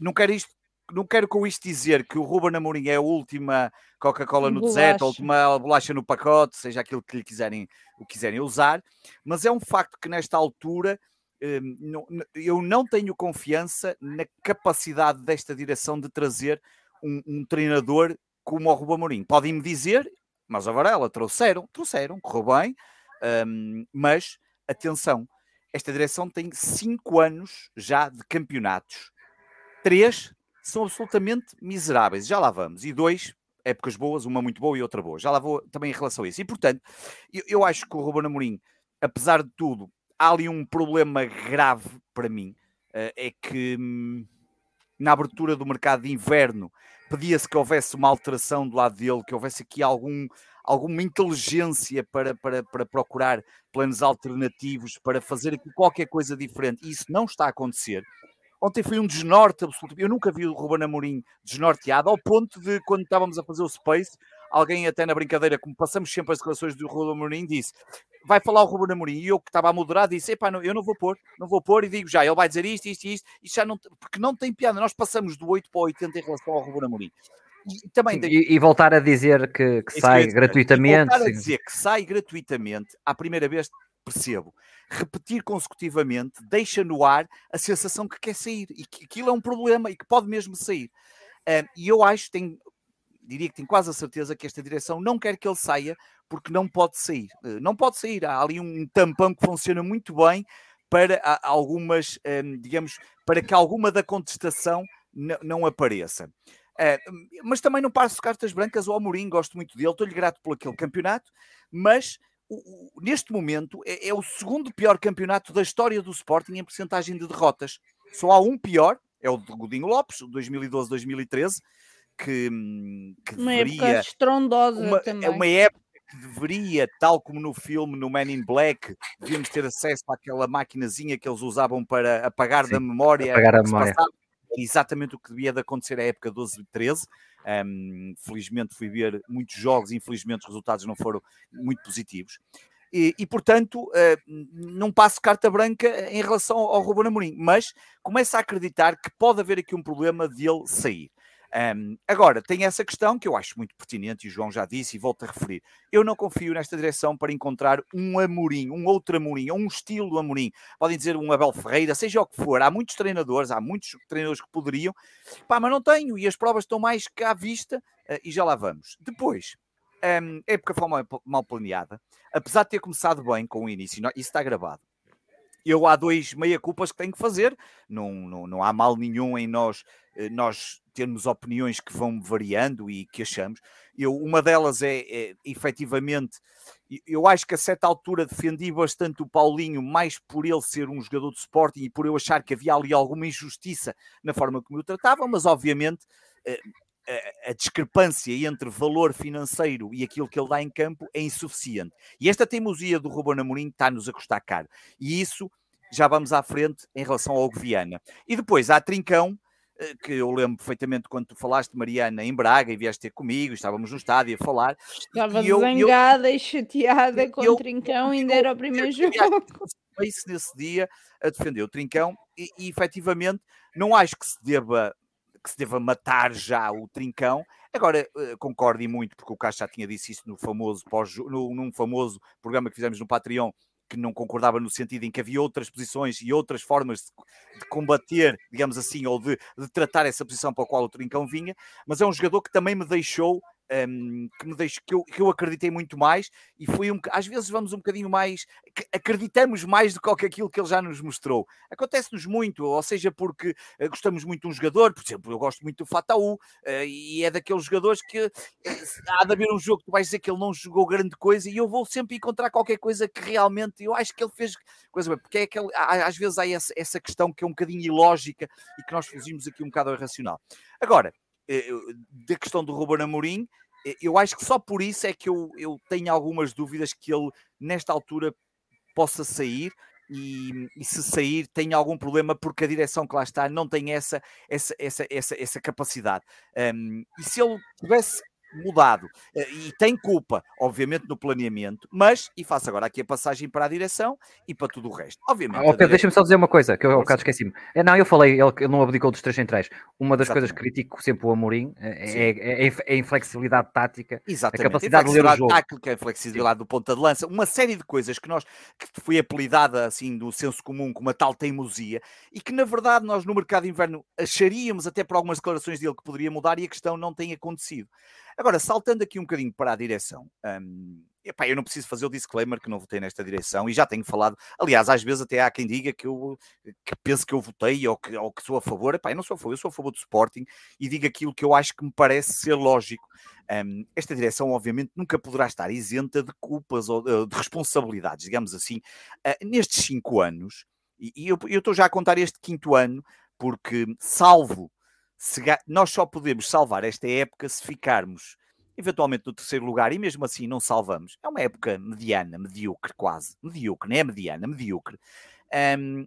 não quero isto não quero com isto dizer que o Ruben Amorim é a última Coca-Cola no deserto, a última bolacha no pacote, seja aquilo que lhe quiserem, o quiserem usar, mas é um facto que nesta altura hum, eu não tenho confiança na capacidade desta direção de trazer um, um treinador como o Ruben Amorim. Podem-me dizer, mas agora ela trouxeram, trouxeram, correu bem, um, mas atenção, esta direção tem cinco anos já de campeonatos. Três são absolutamente miseráveis, já lá vamos. E dois, épocas boas, uma muito boa e outra boa. Já lá vou também em relação a isso. E portanto, eu, eu acho que o Ruben Amorim, apesar de tudo, há ali um problema grave para mim. Uh, é que hum, na abertura do mercado de inverno pedia-se que houvesse uma alteração do lado dele, que houvesse aqui algum, alguma inteligência para, para, para procurar planos alternativos, para fazer aqui qualquer coisa diferente. E isso não está a acontecer. Ontem foi um desnorte absoluto. Eu nunca vi o Ruben Amorim desnorteado, ao ponto de, quando estávamos a fazer o Space, alguém até na brincadeira, como passamos sempre as declarações do Ruben Amorim, disse vai falar o Ruben Amorim, e eu que estava a moderar disse, epá, não, eu não vou pôr, não vou pôr, e digo já, ele vai dizer isto, isto, isto, e já não, porque não tem piada, nós passamos do 8 para o 80 em relação ao Ruben Amorim. E, também e, e, voltar a dizer que, que sai gratuitamente. voltar a dizer que sai gratuitamente, à primeira vez percebo. Repetir consecutivamente deixa no ar a sensação que quer sair e que aquilo é um problema e que pode mesmo sair. E eu acho, tenho, diria que tenho quase a certeza que esta direção não quer que ele saia porque não pode sair. Uh, não pode sair. Há ali um tampão que funciona muito bem para algumas, um, digamos, para que alguma da contestação não apareça. Uh, mas também não passo cartas brancas ao Amorim, gosto muito dele, estou-lhe grato por aquele campeonato, mas o, o, neste momento é, é, o segundo pior campeonato da história do Sporting em porcentagem de derrotas. Só há um pior, é o de Godinho Lopes, 2012-2013, que, que uma deveria... época estrondosa uma, é também. É uma época que deveria, tal como no filme, no Man in Black, devíamos ter acesso àquela maquinazinha que eles usavam para apagar Sim, da memória. Apagar a memória. Passava exatamente o que devia de acontecer à época 12 e 13. Um, felizmente fui ver muitos jogos, infelizmente os resultados não foram muito positivos. E, e, portanto, uh, não passo carta branca em relação ao Ruben Amorim, mas começo a acreditar que pode haver aqui um problema de ele sair. Um, agora, tem essa questão que eu acho muito pertinente, e o João já disse e volto a referir. Eu não confio nesta direção para encontrar um Amorim, um outro Amorim, ou um estilo Amorim. Podem dizer um Abel Ferreira, seja o que for. Há muitos treinadores, há muitos treinadores que poderiam, pá, mas não tenho, e as provas estão mais cá à vista, uh, e já lá vamos. Depois, um, a época foi mal, mal planeada, apesar de ter começado bem com o início, isso está gravado eu há dois meia-culpas que tenho que fazer. Não, não, não há mal nenhum em nós, nós termos opiniões que vão variando e que achamos. Eu, uma delas é, é efetivamente, eu acho que a certa altura defendi bastante o Paulinho, mais por ele ser um jogador de Sporting e por eu achar que havia ali alguma injustiça na forma como o tratava, mas obviamente eh, a, a, discrepância entre valor financeiro e aquilo que ele dá em campo é insuficiente. E esta teimosia do Ruben Amorim está-nos a custar caro. E isso já vamos à frente em relação ao Viana. E depois há Trincão, eh, que eu lembro perfeitamente quando tu falaste, Mariana, em Braga, e vieste ter comigo, estávamos no estádio a falar. Estava e zangada eu, e chateada com eu, o Trincão, ainda era o primeiro jogo. Isso nesse dia a defender o Trincão e, e efetivamente não acho que se deva que se deva matar já o Trincão. Agora, eh, concordo e muito, porque o Castro já tinha dito isso no famoso, pós, no, num famoso programa que fizemos no Patreon, que não concordava no sentido em que havia outras posições e outras formas de, de combater, digamos assim, ou de, de, tratar essa posição para a qual o Trincão vinha, mas é um jogador que também me deixou um, que me deixa, que eu, que eu acreditei muito mais e foi um às vezes vamos um bocadinho mais acreditamos mais do que aquilo que ele já nos mostrou. Acontece-nos muito, ou seja, porque uh, gostamos muito de um jogador, por exemplo, eu gosto muito do Fataú uh, e é daqueles jogadores que uh, há de haver um jogo que tu vais dizer que ele não jogou grande coisa e eu vou sempre encontrar qualquer coisa que realmente eu acho que ele fez coisa bem, porque é aquele, às vezes há essa, essa questão que é um bocadinho ilógica e que nós fugimos aqui um bocado ao irracional. Agora, eh, da questão do Ruben Amorim, eh, eu acho que só por isso é que eu, eu tenho algumas dúvidas que ele, nesta altura, possa sair. E, e, se sair tem algum problema porque a direção que lá está não tem essa, essa, essa, essa, essa capacidade. Um, e se ele tivesse mudado. Eh, e tem culpa, obviamente, no planeamento, mas, e faço agora aqui a passagem para a direção e para tudo o resto. Obviamente. Oh, Pedro, deixa-me só dizer uma coisa, que eu ao bocado esqueci-me. É, não, eu falei, ele, não abdicou dos três centrais. Uma das Exatamente. coisas que critico sempre o Amorim é, é, é, a inflexibilidade tática, Exatamente. a capacidade a de ler o jogo. Tática, a flexibilidade Sim. do ponta de lança, uma série de coisas que nós, que foi apelidada assim do senso comum como uma tal teimosia e que na verdade nós no mercado de inverno acharíamos até por algumas declarações dele que poderia mudar e a questão não tem acontecido. Agora, saltando aqui um bocadinho para a direção, hum, epá, eu não preciso fazer o disclaimer que não votei nesta direção e já tenho falado. Aliás, às vezes até há quem diga que eu que penso que eu votei ou que, ou que sou a favor. Epá, eu não sou a favor, eu sou a favor do Sporting e digo aquilo que eu acho que me parece ser lógico. Um, esta direção, obviamente, nunca poderá estar isenta de culpas ou de responsabilidades, digamos assim. Uh, nestes cinco anos, e, e eu estou já a contar este quinto ano, porque salvo nós só podemos salvar esta época se ficarmos eventualmente no terceiro lugar e mesmo assim não salvamos. É uma época mediana, medíocre quase. Medíocre, não é mediana, medíocre. Um,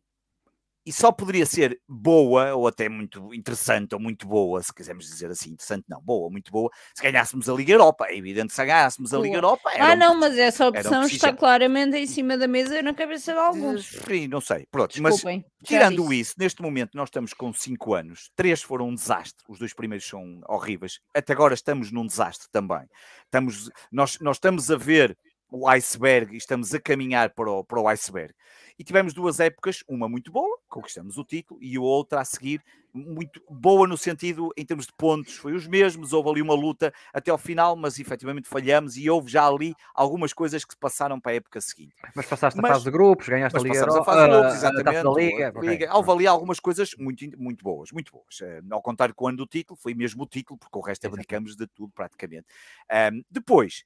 e só poderia ser boa, ou até muito interessante, ou muito boa, se quisermos dizer assim, interessante não, boa, muito boa, se ganhássemos a Liga Europa. É evidente se ganhássemos a Liga Europa. ah, não, mas essa opção está claramente em cima da mesa e na cabeça de alguns. Sim, não sei, pronto. Desculpem, mas tirando isso, neste momento nós estamos com 5 anos, 3 foram um desastre, os dois primeiros são horríveis, até agora estamos num desastre também. Estamos, nós, nós estamos a ver o iceberg e estamos a caminhar para o, para o iceberg. E tivemos duas épocas, uma muito boa, conquistamos o título, e outra a seguir muito boa no sentido, em termos de pontos, foi os mesmos, houve ali uma luta até ao final, mas efetivamente falhamos e houve já ali algumas coisas que se passaram para a época seguinte. Mas passaste mas, a fase de grupos, ganhaste a Liga a fase de grupos, exatamente. A, a Liga, Liga. Okay. Houve ali algumas coisas muito, muito boas, muito boas. Uh, ao contrário que o ano do título, foi mesmo o título, porque o resto abdicamos de tudo praticamente. Um, depois,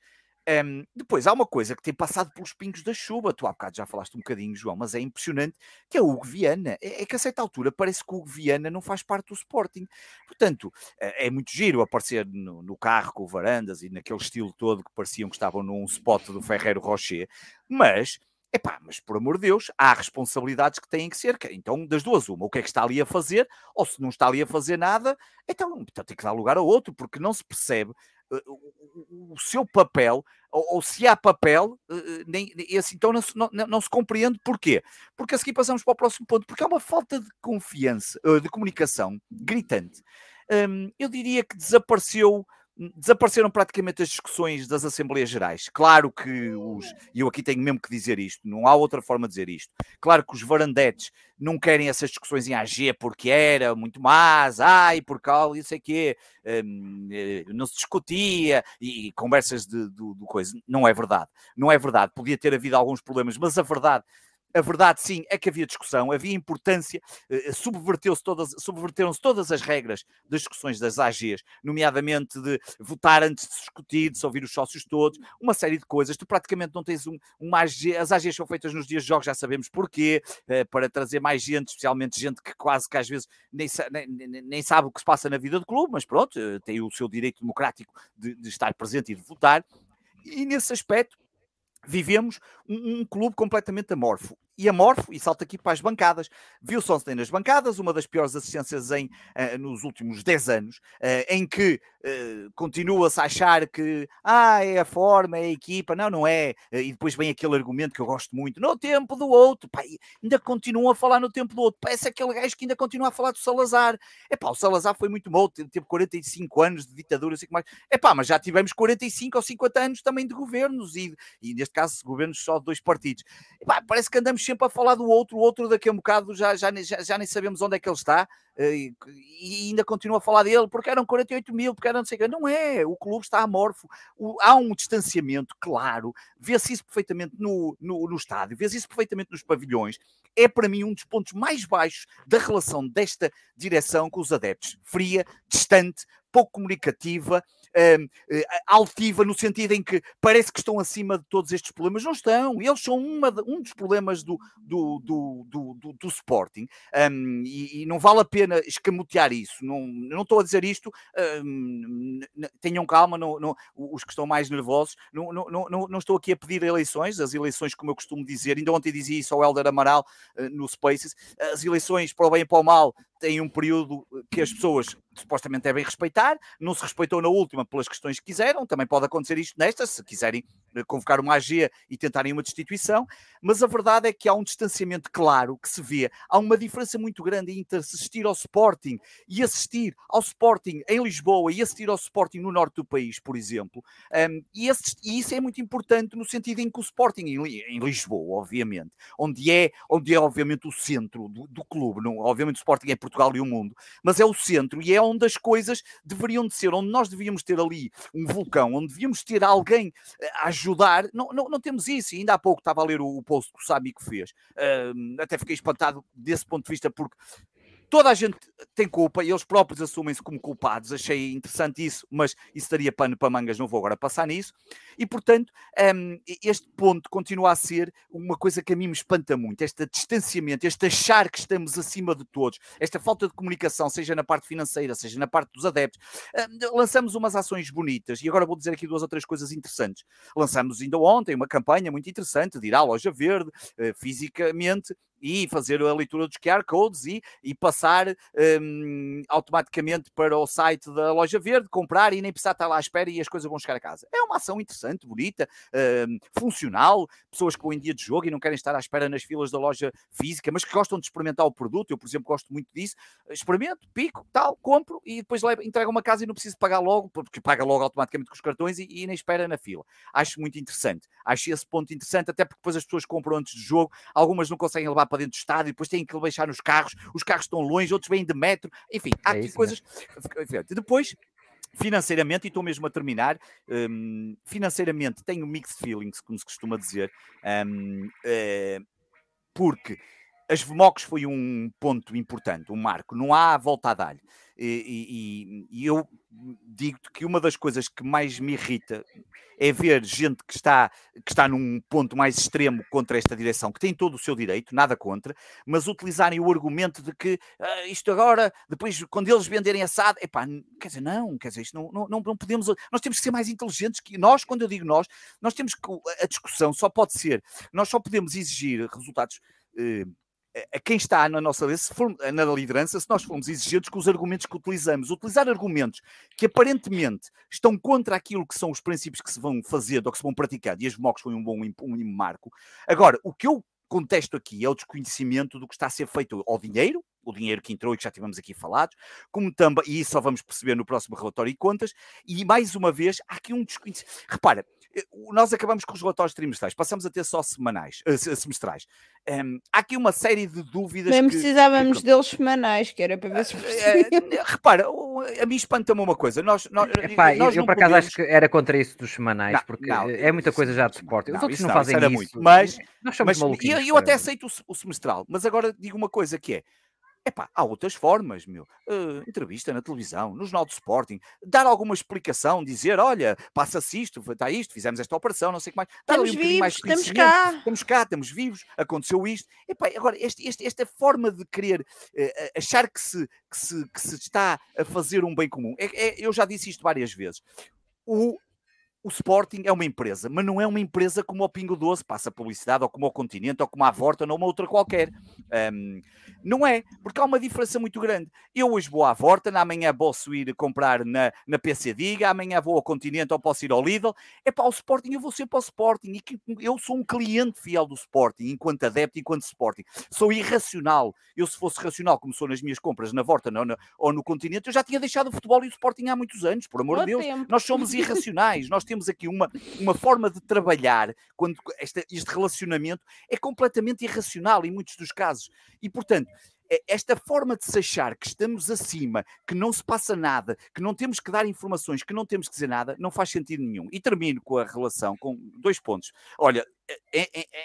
um, depois há uma coisa que tem passado pelos pingos da chuva, tu há bocado já falaste um bocadinho, João, mas é impressionante, que é o Hugo Viana. É, é que a certa altura parece que o Hugo Viana não faz parte do Sporting. Portanto, é, é muito giro aparecer no, no, carro com Varandas e naquele estilo todo que pareciam que estavam num spot do Ferreiro Rocher, mas. Epá, mas por amor de Deus, há responsabilidades que têm que ser. Então, das duas, uma, o que é que está ali a fazer, ou se não está ali a fazer nada, então, então tem que dar lugar a outro, porque não se percebe o, seu papel, ou, ou, se há papel, eh, eh, nem, esse, então não se, não, não se compreende porquê. Porque a seguir passamos para o próximo ponto, porque há uma falta de confiança, eh, de comunicação gritante. Hum, eu diria que desapareceu desapareceram praticamente as discussões das Assembleias Gerais. Claro que os, e eu aqui tenho mesmo que dizer isto, não há outra forma de dizer isto. Claro que os varandetes não querem essas discussões em AG porque era muito mais, ai, por causa, isso é que hum, não se discutia e, e conversas de, de, de coisa. Não é verdade. Não é verdade. Podia ter havido alguns problemas, mas a verdade a verdade, sim, é que havia discussão, havia importância, eh, subverteu-se todas, subverteram-se todas as regras das discussões das AGs, nomeadamente de votar antes de discutir, de se ouvir os sócios todos, uma série de coisas. Tu praticamente não tens um, uma AG, as AGs são feitas nos dias de jogos, já sabemos porquê, eh, para trazer mais gente, especialmente gente que quase que às vezes nem, nem, nem sabe o que se passa na vida do clube, mas pronto, eh, tem o seu direito democrático de, de estar presente e de votar. E nesse aspecto, vivemos um, um, clube completamente amorfo. E amorfo, e salta aqui para as bancadas. Viu Sonstein nas bancadas, uma das piores assistências em, uh, nos últimos 10 anos, uh, em que uh, continua-se a achar que ah, é a forma, é a equipa. Não, não é. e depois vem aquele argumento que eu gosto muito: no tempo do outro. Pá, ainda continuam a falar no tempo do outro. Parece aquele gajo que ainda continua a falar do Salazar. É pá, o Salazar foi muito bom, teve 45 anos de ditadura, assim mais. É pá, mas já tivemos 45 ou 50 anos também de governos e, e neste caso, governos só de dois partidos. E, pá, parece que andamos sempre a falar do outro, o outro daqui a um bocado já, já, já, já nem sabemos onde é que ele está eh, e, e, ainda continua a falar dele porque eram 48 mil, porque eram não sei o que. Não é, o clube está amorfo, o, há um distanciamento claro, vê-se isso perfeitamente no, no, no estádio, vê-se isso perfeitamente nos pavilhões. É para mim um dos pontos mais baixos da relação desta direção com os adeptos. Fria, distante, pouco comunicativa, altiva, no sentido em que parece que estão acima de todos estes problemas. Não estão, eles são uma, um dos problemas do, do, do, do, do, Sporting um, e, e, não vale a pena escamotear isso. Não, não estou a dizer isto, um, tenham calma, não, não, os que estão mais nervosos, não, não, não, não estou aqui a pedir eleições, as eleições, como eu costumo dizer, ainda ontem dizia isso ao Helder Amaral uh, no Spaces, as eleições para o bem e para o mal tem um período que as pessoas supostamente devem respeitar, não se respeitou na última pelas questões que quiseram, também pode acontecer isto nesta, se quiserem eh, convocar uma AG e tentarem uma destituição, mas a verdade é que há um distanciamento claro que se vê, há uma diferença muito grande entre assistir ao Sporting e assistir ao Sporting em Lisboa e assistir ao Sporting no norte do país, por exemplo, um, e, esse, e, isso é muito importante no sentido em que o Sporting em, em Lisboa, obviamente, onde é, onde é obviamente o centro do, do clube, não, obviamente o Sporting é Portugal e o mundo, mas é o centro e é onde as coisas deveriam de ser, onde nós devíamos ter ali um vulcão, onde devíamos ter alguém eh, a ajudar. Não, não, não temos isso. E ainda há pouco estava a ler o, o post que o Sami que fez. Uh, até fiquei espantado desse ponto de vista, porque toda a gente tem culpa e eles próprios assumem-se como culpados. Achei interessante isso, mas isso daria pano para mangas, não vou agora passar nisso. E portanto, um, este ponto continua a ser uma coisa que a mim me espanta muito: este distanciamento, este achar que estamos acima de todos, esta falta de comunicação, seja na parte financeira, seja na parte dos adeptos. Um, lançamos umas ações bonitas e agora vou dizer aqui duas ou três coisas interessantes. Lançamos ainda ontem uma campanha muito interessante de ir à loja verde, uh, fisicamente, e fazer a leitura dos QR codes e, e passar um, automaticamente para o site da loja verde, comprar e nem precisar estar lá à espera e as coisas vão chegar a casa. É uma ação interessante, bonita, um, funcional, pessoas que vão em dia de jogo e não querem estar à espera nas filas da loja física, mas que gostam de experimentar o produto. Eu, por exemplo, gosto muito disso. Experimento, pico, tal, compro e depois entrego uma casa e não preciso pagar logo, porque paga logo automaticamente com os cartões e, e nem espera na fila. Acho muito interessante. Acho esse ponto interessante, até porque depois as pessoas compram antes do jogo, algumas não conseguem levar para dentro do estádio, depois têm que deixar nos carros, os carros estão longe, outros vêm de metro, enfim, há é aqui coisas. Mesmo. Depois, financeiramente, e estou mesmo a terminar, um, financeiramente tenho mixed feelings, como se costuma dizer, um, é, porque as VMOCs foi um ponto importante, um marco, não há volta a dar. E, e, e eu digo-te que uma das coisas que mais me irrita é ver gente que está, que está num ponto mais extremo contra esta direção, que tem todo o seu direito, nada contra, mas utilizarem o argumento de que ah, isto agora, depois, quando eles venderem assado, epá, quer dizer, não, quer dizer, isto não, não, não podemos, nós temos que ser mais inteligentes que nós, quando eu digo nós, nós temos que, a discussão só pode ser, nós só podemos exigir resultados. Eh, a quem está na nossa for, na liderança, se nós formos exigentes com os argumentos que utilizamos, utilizar argumentos que aparentemente estão contra aquilo que são os princípios que se vão fazer ou que se vão praticar, e as MOCs foi um bom um marco. Agora, o que eu contesto aqui é o desconhecimento do que está a ser feito ao dinheiro, o dinheiro que entrou e que já tivemos aqui falados, como também, e isso só vamos perceber no próximo relatório e contas, e mais uma vez, há aqui um desconhecimento. Repara, eh, nós acabamos com os relatórios trimestrais, passamos a ter só semanais, uh, semestrais. Um, há aqui uma série de dúvidas. Nem precisávamos que... deles semanais, que era para ver se uh, Repara, a mim espanta-me uma coisa. Nós, nós, Epá, nós eu, por acaso podemos... acho que era contra isso dos semanais, não, porque não, é muita coisa já de suporte. Os outros não, não fazem isso. Muito. Mas, nós somos mas eu, eu até aceito o, o semestral, mas agora digo uma coisa que é Epá, há outras formas, meu. Uh, entrevista na televisão, no Jornal do Sporting, dar alguma explicação, dizer, olha, passa-se isto, está isto, fizemos esta operação, não sei o que mais. Dar estamos um vivos, mais estamos cá. Estamos cá, estamos vivos, aconteceu isto. Epá, agora, este, este, esta forma de querer uh, achar que se, que, se, que se está a fazer um bem comum, é, é, eu já disse isto várias vezes. O, o Sporting é uma empresa, mas não é uma empresa como o Pingo Doce, passa publicidade, ou como o Continente, ou como a Vorta, ou uma outra qualquer. Um, não é, porque há uma diferença muito grande. Eu hoje vou à Vorta, amanhã posso ir comprar na, na PC Diga, amanhã vou ao Continente ou posso ir ao Lidl. É para o Sporting, eu vou ser para o Sporting. E que, eu sou um cliente fiel do Sporting, enquanto adepto, enquanto Sporting. Sou irracional. Eu, se fosse racional, como sou nas minhas compras na Vorta ou, na, ou no Continente, eu já tinha deixado o futebol e o Sporting há muitos anos, por amor de Deus. Tempo. Nós somos irracionais. Nós temos aqui uma, uma forma de trabalhar quando este, este relacionamento é completamente irracional em muitos dos casos. E, portanto, esta forma de se achar que estamos acima, que não se passa nada, que não temos que dar informações, que não temos que dizer nada, não faz sentido nenhum. E termino com a relação com dois pontos. Olha,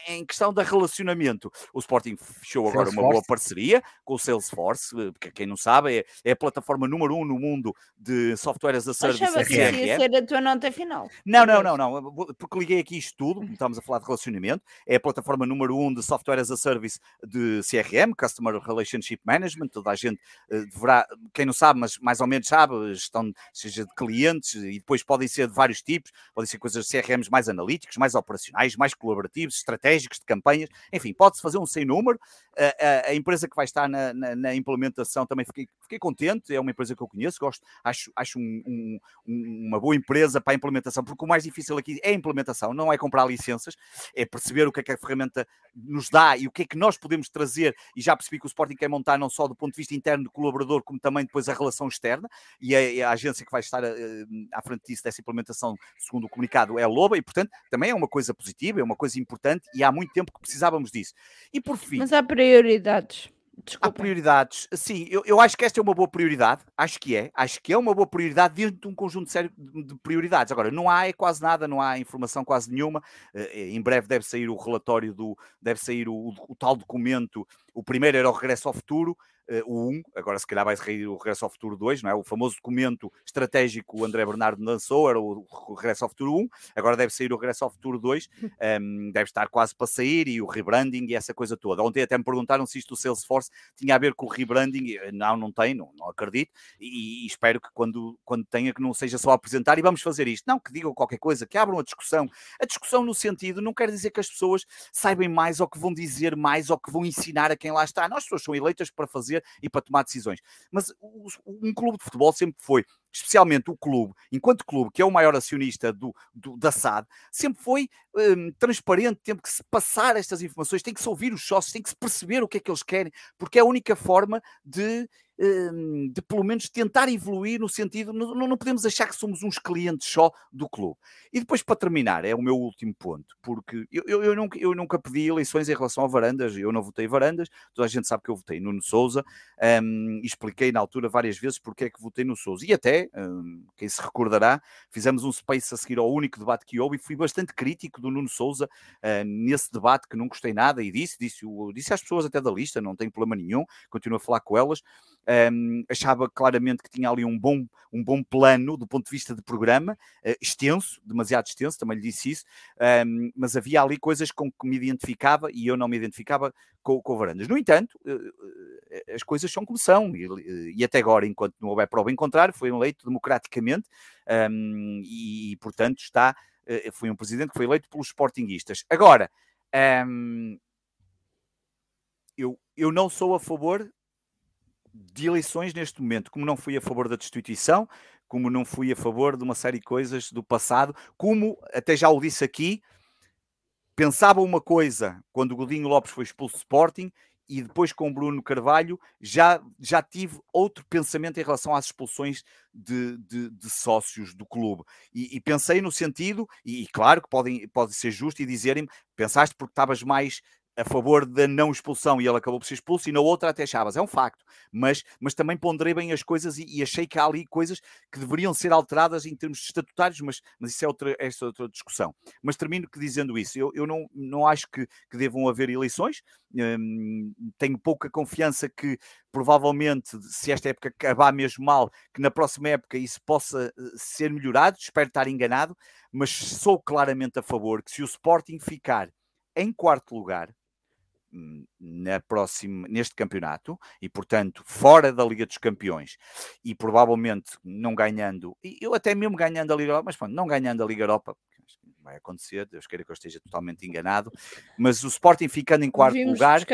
em, questão de relacionamento, o Sporting fechou agora uma boa parceria com o Salesforce, porque quem não sabe é, é a plataforma número um no mundo de software as a service. Achava que ia ser a tua nota final. Não, não, não, não, porque liguei aqui isto tudo, estamos a falar de relacionamento, é a plataforma número um de software as a service de CRM, Customer Relationship Management, toda a gente uh, deverá, quem não sabe, mas mais ou menos sabe, gestão seja de clientes e depois podem ser de vários tipos, podem ser coisas de CRMs mais analíticos, mais operacionais, mais colaborativos, estratégicos, de campanhas, enfim, pode-se fazer um sem número. A, a, a, empresa que vai estar na, na, na, implementação também fiquei, fiquei contente, é uma empresa que eu conheço, gosto, acho, acho um, um, uma boa empresa para a implementação, porque o mais difícil aqui é a implementação, não é comprar licenças, é perceber o que é que a ferramenta nos dá e o que é que nós podemos trazer, e já percebi que o Sporting quer montar não só do ponto de vista interno do colaborador, como também depois a relação externa, e a, a agência que vai estar uh, à frente disso, dessa implementação, segundo o comunicado, é a Loba, e portanto também é uma coisa positiva, é uma coisa importante, e há muito tempo que precisávamos disso. E por fim... Mas há prioridades. Há prioridades. Sim, eu, eu acho que esta é uma boa prioridade. Acho que é. Acho que é uma boa prioridade dentro de um conjunto sério de prioridades. Agora, não há é quase nada, não há informação quase nenhuma. Uh, em breve deve sair o relatório do. Deve sair o, o, tal documento. O primeiro era o regresso ao futuro o 1, agora se calhar vai sair o Regresso ao Futuro 2, não é? O famoso documento estratégico o André Bernardo lançou, era o, Regresso ao Futuro 1, agora deve sair o Regresso ao Futuro 2, um, ehm, deve estar quase para sair, e o rebranding e essa coisa toda. Ontem até me perguntaram se isto do Salesforce tinha a ver com o rebranding, não, não tem, não, não acredito, e, e, espero que quando, quando tenha que não seja só apresentar e vamos fazer isto, não, que digam qualquer coisa, que abram a discussão. A discussão no sentido não quer dizer que as pessoas saibam mais ou que vão dizer mais ou que vão ensinar a quem lá está. Nós pessoas são eleitas para fazer e para tomar decisões. Mas um clube de futebol sempre foi, especialmente o clube, enquanto clube, que é o maior acionista do, do da SAD, sempre foi um, transparente, tem que se passar estas informações, tem que se ouvir os sócios, tem que se perceber o que é que eles querem, porque é a única forma de Hum, de pelo menos tentar evoluir no sentido, não, não podemos achar que somos uns clientes só do clube. E depois, para terminar, é o meu último ponto, porque eu, eu, eu, nunca, eu nunca pedi eleições em relação a Varandas, eu não votei Varandas, toda a gente sabe que eu votei Nuno Souza, um, expliquei na altura várias vezes porque é que votei no Souza. E até, um, quem se recordará, fizemos um space a seguir ao único debate que houve e fui bastante crítico do Nuno Souza uh, nesse debate que não gostei nada e disse, disse, disse às pessoas até da lista, não tem problema nenhum, continuo a falar com elas, um, achava claramente que tinha ali um bom, um bom plano do ponto de vista de programa, uh, extenso, demasiado extenso, também lhe disse isso, um, mas havia ali coisas com que me identificava e eu não me identificava com, com Varandas. No entanto, uh, as coisas são como são, e, e, até agora, enquanto não houver prova em contrário, foi eleito democraticamente um, e, portanto, está, uh, foi um presidente que foi eleito pelos sportinguistas. Agora, eu, eu não sou a favor de eleições neste momento, como não fui a favor da destituição, como não fui a favor de uma série de coisas do passado, como até já o disse aqui, pensava uma coisa quando o Godinho Lopes foi expulso do Sporting e depois com o Bruno Carvalho já, já tive outro pensamento em relação às expulsões de, de, de sócios do clube. E, e, pensei no sentido, e, e claro que podem, pode ser justo e dizerem-me, pensaste porque estavas mais a favor da não expulsão e ele acabou por ser expulso, e na outra até Chavas. É um facto, mas, mas também ponderei bem as coisas e, e, achei que há ali coisas que deveriam ser alteradas em termos estatutários, mas, mas isso é outra, esta é outra discussão. Mas termino que dizendo isso, eu, eu não, não acho que, que devam haver eleições, hum, tenho pouca confiança que provavelmente, se esta época acabar mesmo mal, que na próxima época isso possa eh, ser melhorado, espero estar enganado, mas sou claramente a favor que se o Sporting ficar em quarto lugar, na próxima, neste campeonato e, portanto, fora da Liga dos Campeões e provavelmente não ganhando, eu até mesmo ganhando a Liga Europa, mas pronto, não ganhando a Liga Europa, vai acontecer, Deus queira que eu esteja totalmente enganado, mas o Sporting ficando em quarto lugar,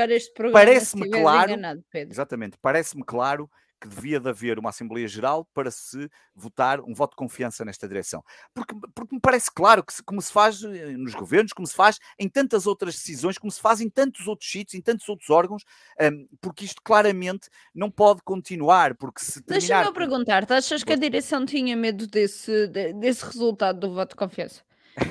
parece-me claro, enganado, exatamente, parece-me claro que devia de haver uma Assembleia Geral para se votar um voto de confiança nesta direção. Porque, porque me parece claro que, se, como se faz eh, nos governos, como se faz em tantas outras decisões, como se faz em tantos outros sítios, em tantos outros órgãos, um, porque isto claramente não pode continuar. Porque se terminar... Deixa-me perguntar, achas que a direção tinha medo desse, desse resultado do voto de confiança?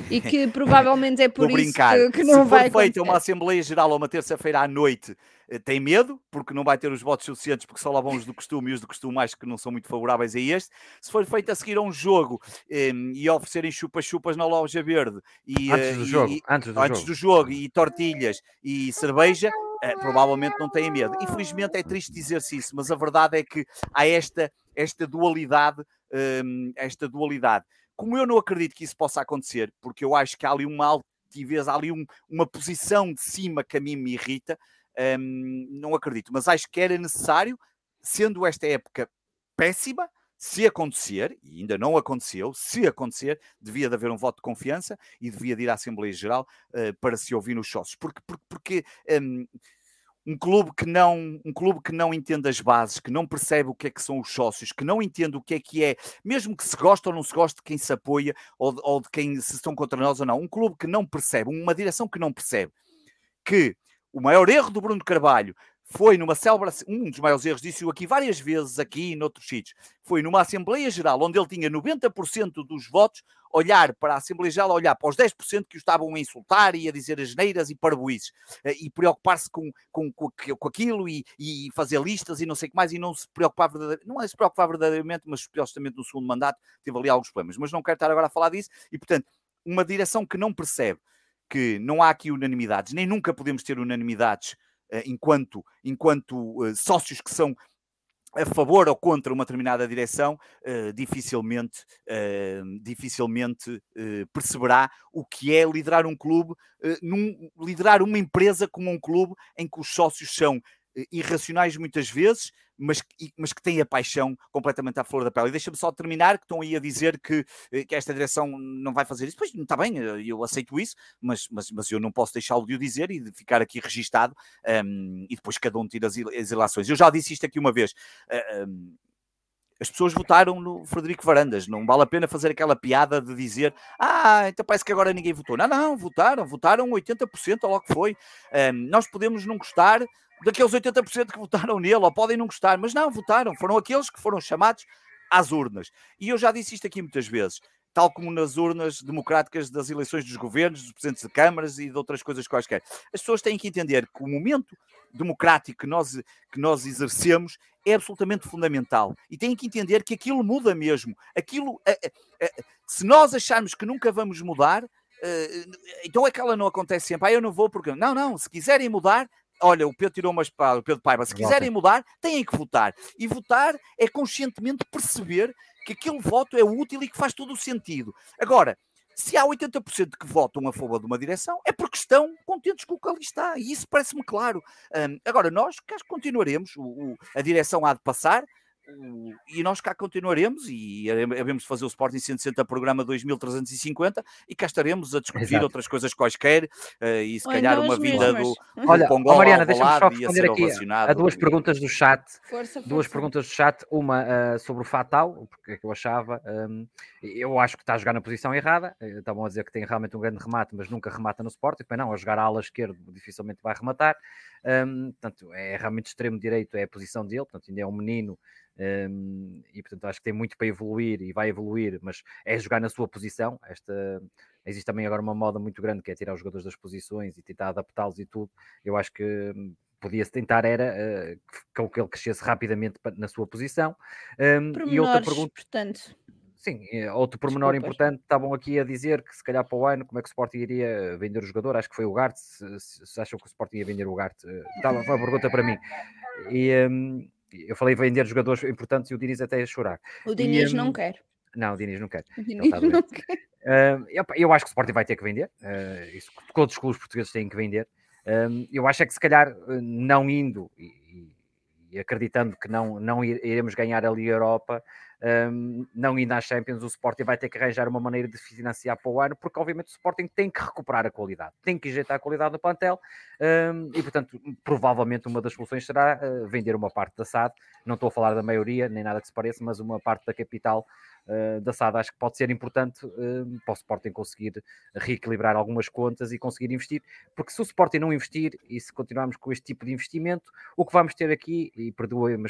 E que provavelmente é por isso que, que, não Se vai for feita uma Assembleia Geral ou uma terça-feira à noite, eh, tem medo, porque não vai ter os votos suficientes, porque só lá vão os do costume e os do costume acho que não são muito favoráveis a este. Se for feito a seguir a um jogo um, e oferecerem chupas-chupas na loja verde e, antes do, e, jogo, antes do antes jogo. do jogo e tortilhas e cerveja, uh, provavelmente não têm medo. Infelizmente é triste dizer-se isso, mas a verdade é que há esta, esta dualidade, um, ehm, esta dualidade. Como eu não acredito que isso possa acontecer, porque eu acho que há ali uma altivez, há ali um, uma posição de cima que a mim me irrita, um, não acredito, mas acho que era necessário, sendo esta época péssima, se acontecer, e ainda não aconteceu, se acontecer, devia de haver um voto de confiança e devia de ir à Assembleia Geral uh, para se ouvir nos sócios. Porque, porque, porque um, um, clube que não, um clube que não entende as bases, que não percebe o que é que são os sócios, que não entende o que é que é, mesmo que se goste ou não se goste de quem se apoia ou de, ou de quem se estão contra nós ou não, um clube que não percebe, uma direção que não percebe que o maior erro do Bruno Carvalho foi numa celebração, um dos maiores erros, disse-o aqui várias vezes, aqui e noutros sítios, foi numa Assembleia Geral, onde ele tinha 90% dos votos, olhar para a Assembleia Geral, olhar para os 10% que o estavam a insultar e a dizer asneiras e parboices, eh, e preocupar-se com, com, com, com aquilo e, e, fazer listas e não sei o que mais, e não se preocupar verdadeiramente, não é se preocupar verdadeiramente, mas justamente no segundo mandato teve ali alguns problemas, mas não quero estar agora a falar disso, e portanto, uma direção que não percebe que não há aqui unanimidades, nem nunca podemos ter unanimidades enquanto, enquanto eh, sócios que são a favor ou contra uma determinada direção, uh, dificilmente, dificilmente perceberá o que é liderar um clube, num, liderar uma empresa como um clube em que os sócios são irracionais muitas vezes, mas, mas que têm a paixão completamente à flor da pele. E deixa-me só terminar, que estão aí a dizer que, eh, que esta direção não vai fazer isso. Pois está bem, eh, eu aceito isso, mas, mas, mas eu não posso deixá-lo de o dizer e de ficar aqui registado um, e depois cada um tira as, ilações. Eu já disse isto aqui uma vez. Um, as pessoas votaram no Frederico Varandas. Não vale a pena fazer aquela piada de dizer ah, então parece que agora ninguém votou. Não, não, votaram, votaram 80% ou logo que foi. Um, nós podemos não gostar daqueles 80% que votaram nele, ou podem não gostar, mas não, votaram, foram aqueles que foram chamados às urnas. E eu já disse isto aqui muitas vezes, tal como nas urnas democráticas das eleições dos governos, dos presidentes de câmaras e de outras coisas quaisquer. As pessoas têm que entender que o momento democrático que nós, que nós exercemos é absolutamente fundamental e têm que entender que aquilo muda mesmo. Aquilo, se nós acharmos que nunca vamos mudar, eh, então é que ela não acontece sempre. Ah, eu não vou porque. Não, não, se quiserem mudar, olha, o Pedro tirou uma espada, o Pedro Paiva, se quiserem mudar, têm que votar. E votar é conscientemente perceber que aquele voto é útil e que faz todo o sentido. Agora, se há 80% que votam a favor de uma direção, é porque estão contentes com o que ali está. E isso parece-me claro. Um, agora, nós que continuaremos, o, o, a direção há de passar, e nós cá continuaremos e havemos de fazer o Sporting 160 programa 2350 e cá estaremos a discutir Exato. outras coisas quaisquer uh, e se Oi, calhar uma vinda do, do Olha, Pongola, Mariana, deixa-me só responder aqui a duas perguntas do chat. Força, força. Duas perguntas do chat, uma uh, sobre o Fatal, porque é que eu achava, um, eu acho que está a jogar na posição errada, eh, estavam a dizer que tem realmente um grande remate, mas nunca remata no Sporting, mas não, a jogar à ala esquerda dificilmente vai rematar, um, portanto, é realmente extremo direito, é a posição dele, portanto ainda é um menino um, e portanto acho que tem muito para evoluir e vai evoluir, mas é jogar na sua posição. Esta existe também agora uma moda muito grande que é tirar os jogadores das posições e tentar adaptá-los e tudo. Eu acho que hum, podia-se tentar era uh, que ele crescesse rapidamente na sua posição. Um, e outra pergunta. Portanto. Sim, outro pormenor Desculpas. importante, estavam aqui a dizer que se calhar para o ano, como é que o Sporting iria vender o jogador, acho que foi o Gart, se, se acham que o Sporting ia vender o Gart, estava, eh, foi uma pergunta para mim. E, um, eu falei vender jogadores importantes e o Diniz até ia chorar. O Diniz e, não um, quer. Não, o Diniz não quer. O Diniz não quer. Uh, eu, eu, acho que o Sporting vai ter que vender. Uh, isso todos os clubes portugueses têm que vender. Uh, eu acho é que se calhar não indo e, e acreditando que não, não iremos ganhar ali a Europa, um, não indo às Champions, o Sporting vai ter que arranjar uma maneira de financiar para o ano, porque obviamente o Sporting tem que recuperar a qualidade, tem que injetar a qualidade no plantel um, e, portanto, provavelmente uma das soluções será uh, vender uma parte da SAD. Não estou a falar da maioria, nem nada que se pareça, mas uma parte da capital uh, da SAD acho que pode ser importante uh, para o Sporting conseguir reequilibrar algumas contas e conseguir investir, porque se o Sporting não investir e se continuarmos com este tipo de investimento, o que vamos ter aqui, e perdoe-me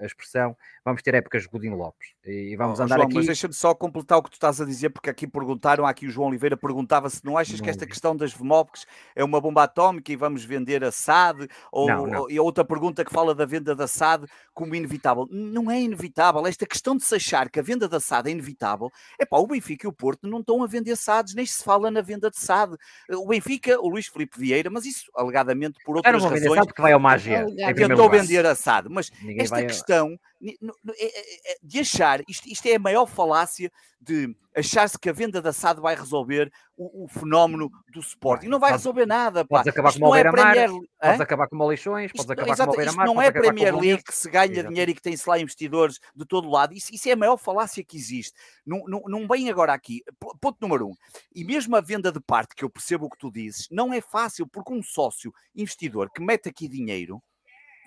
a expressão, vamos ter épocas Godinho Lopes. E vamos oh, andar João, aqui. Mas deixa-me só completar o que tu estás a dizer, porque aqui perguntaram, aqui o João Oliveira perguntava se não achas não. que esta questão das VMOPs é uma bomba atómica e vamos vender a SAD, ou, não, não. e outra pergunta que fala da venda da SAD como inevitável. Não é inevitável. Esta questão de se achar que a venda da SAD é inevitável, é pá, o Benfica e o Porto não estão a vender SADs, nem se fala na venda de SAD. O Benfica, o Luís Felipe Vieira, mas isso alegadamente por outras Era razões. SAD que vai ao Magia. Tentou vender a SAD, mas Ninguém esta questão. É, é, é, de achar, isto, isto é a maior falácia de achar-se que a venda da SAD vai resolver o, o fenómeno do Sporting. Não vai resolver nada. Pá. Podes acabar Isto com o é Premier- podes acabar com o Leixões, podes acabar exato, com o isto não é Premier League que se ganha Exato. dinheiro e que tem-se lá investidores de todo lado. Isso, isso é a maior falácia que existe. Não, não, não vem agora aqui. Ponto número um. E mesmo a venda de parte, que eu percebo o que tu dizes, não é fácil, porque um sócio investidor que mete aqui dinheiro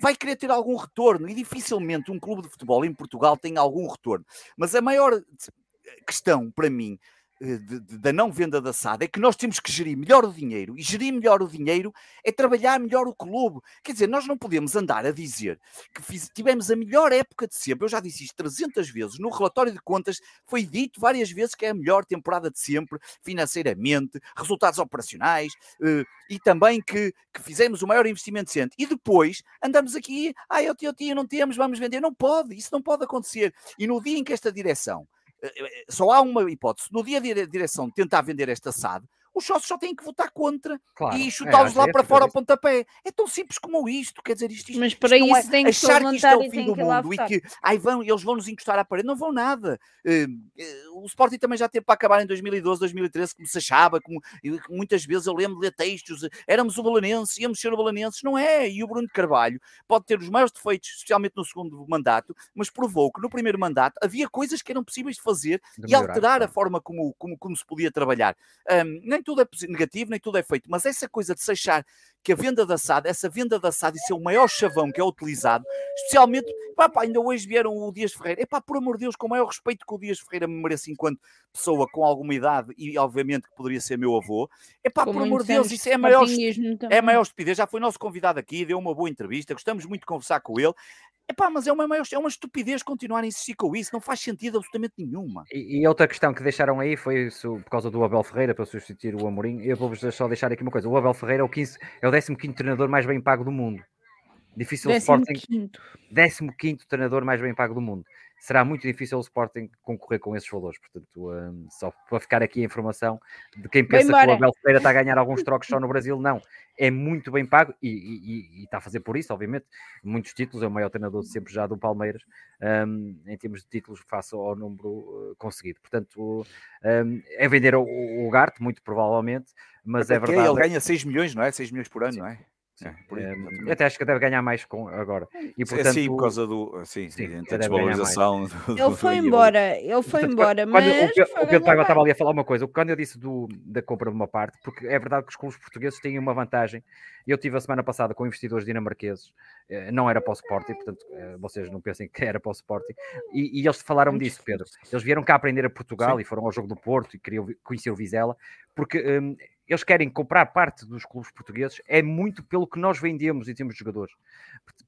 vai querer ter algum retorno e dificilmente um clube de futebol em Portugal tem algum retorno. Mas a maior questão para mim eh, de- de- da não venda da SAD é que nós temos que gerir melhor o dinheiro e gerir melhor o dinheiro é trabalhar melhor o clube. Quer dizer, nós não podemos andar a dizer que fiz- tivemos a melhor época de sempre. Eu já disse isto 300 vezes. No relatório de contas foi dito várias vezes que é a melhor temporada de sempre, financeiramente, resultados operacionais eh, e também que, que fizemos o maior investimento sempre. E depois andamos aqui, ah, eu tio, tio, não temos, vamos vender. Não pode, isso não pode acontecer. E no dia em que esta direção eh, eh, só há uma hipótese. No dia de direção tentar vender esta SAD, os sócios só têm que votar contra Claro. e É, chutá-los acho lá é para essa fora ao pontapé. É tão simples como isto. Quer dizer, isto, isto, Mas isto para não é isso tem que achar que isto é o e fim do mundo e que ai, vão, eles vão nos encostar à parede. Não vão nada. Eh, eh, o Sporting também já teve para acabar em 2012, 2013, como se achava, como, e muitas vezes eu lembro de ler textos, eh, éramos o Balanense, íamos ser o Balanenses, não é? E o Bruno de Carvalho pode ter os maiores defeitos, especialmente no segundo mandato, mas provou que no primeiro mandato havia coisas que eram possíveis de fazer De e melhorar, alterar a claro. forma como, como, como se podia trabalhar. Ahm, nem tudo é negativo, nem tudo é feito, mas essa coisa de se achar que a venda da SAD, essa venda da SAD, isso é o maior chavão que é utilizado, especialmente, pá, pá, ainda hoje vieram o Dias Ferreira, é pá, por amor de Deus, com o maior respeito que o Dias Ferreira me merece enquanto pessoa com alguma idade e obviamente que poderia ser meu avô, é pá, Com por amor de Deus, isso é a maior é a maior estupidez. Já foi nosso convidado aqui, deu uma boa entrevista, gostamos muito de conversar com ele. Epá, mas é uma, maior, é uma estupidez continuar a insistir com isso, não faz sentido absolutamente nenhuma. E, e outra questão que deixaram aí foi isso, por causa do Abel Ferreira para substituir o Amorim. Eu vou-vos só deixar aqui uma coisa: o Abel Ferreira é o, 15, é o 15 treinador mais bem pago do mundo. Difícil Décimo Sporting, quinto. 15 treinador mais bem pago do mundo. Será muito difícil o Sporting concorrer com esses valores. Portanto, hum, só para ficar aqui a informação de quem pensa que o. Abel Ferreira está a ganhar alguns trocos só no Brasil, não. É muito bem pago e, e- e está a fazer por isso, obviamente. Muitos títulos, é o maior treinador de sempre já do Palmeiras, hum, em termos de títulos, face ao número uh, conseguido. Portanto, hum, é vender o, o Gart, muito provavelmente, mas é verdade. Ele ganha 6 milhões, não é? 6 milhões por ano, Sim, não é? Sim, É, até acho que deve ganhar mais com, agora. E, É portanto, sim, por causa do. Sim, sim, sim, mais. desvalorização. do- Ele foi embora, ele foi Portanto, embora, quando mas o o Pedro Paiva estava ali a falar uma coisa, quando eu disse do, da compra de uma parte, porque é verdade que os clubes portugueses têm uma vantagem. Eu tive a semana passada com investidores dinamarqueses, eh, não era para o Sporting, portanto, eh, vocês não pensem que era para o Sporting, e, e eles falaram disso, Pedro. Eles vieram cá aprender a Portugal Sim. e foram ao jogo do Porto e queriam conhecer o Vizela, porque hum, eles querem comprar parte dos clubes portugueses, é muito pelo que nós vendemos em termos de jogadores,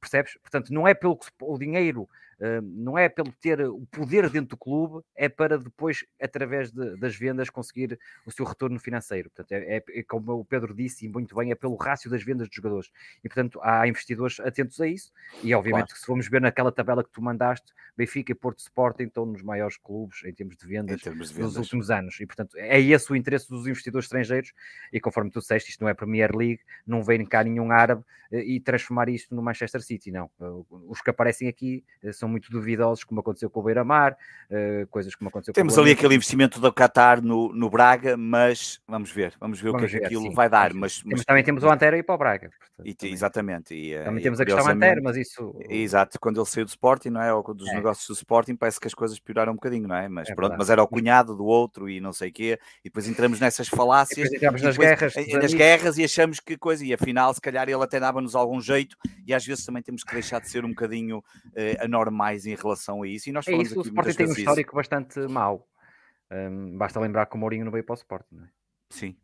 percebes? Portanto, não é pelo que o dinheiro, hum, não é pelo ter o poder dentro do clube, é para depois, através de- das vendas, conseguir o seu retorno financeiro. Portanto, é, é- é como o Pedro disse, e muito bem, é pelo rácio das vendas de jogadores. E, portanto, há investidores atentos a isso, e obviamente Claro. se formos ver naquela tabela que tu mandaste, Benfica e Porto Sporting estão nos maiores clubes em termos de vendas termos de nos vendas. últimos anos. E, portanto, é esse o interesse dos investidores estrangeiros. E conforme tu disseste, isto não é Premier League, não vem cá nenhum árabe eh, e transformar isto no Manchester City, não. Eh, Os que aparecem aqui eh, são muito duvidosos, como aconteceu com o Beira-Mar, eh, coisas como aconteceu Temos com o ali aquele investimento do Qatar no, no Braga, mas vamos ver, vamos ver o que Vamos é que ver, aquilo sim, vai dar. vamos. Mas, mas- também temos o Antero e para o Braga. portanto, e- também, exatamente. E, também e temos a questão Antero, mas isso. Exato, quando ele saiu do Sporting, não é? Ou dos É. negócios do Sporting, parece que as coisas pioraram um bocadinho, não é? Mas É pronto, mas era o cunhado do outro e não sei o quê, e depois entramos nessas falácias. Depois entramos e nas depois- guerras. nas amigos. guerras e achamos que coisa, e afinal, se calhar ele até dava-nos algum jeito, e às vezes também temos que deixar de ser um bocadinho eh, anormais em relação a isso. E nós É falamos isso, o aqui Sporting muitas tem um vezes isso. histórico bastante mau. Hum, basta lembrar que o Mourinho não veio para o Sporting, não é? Sim.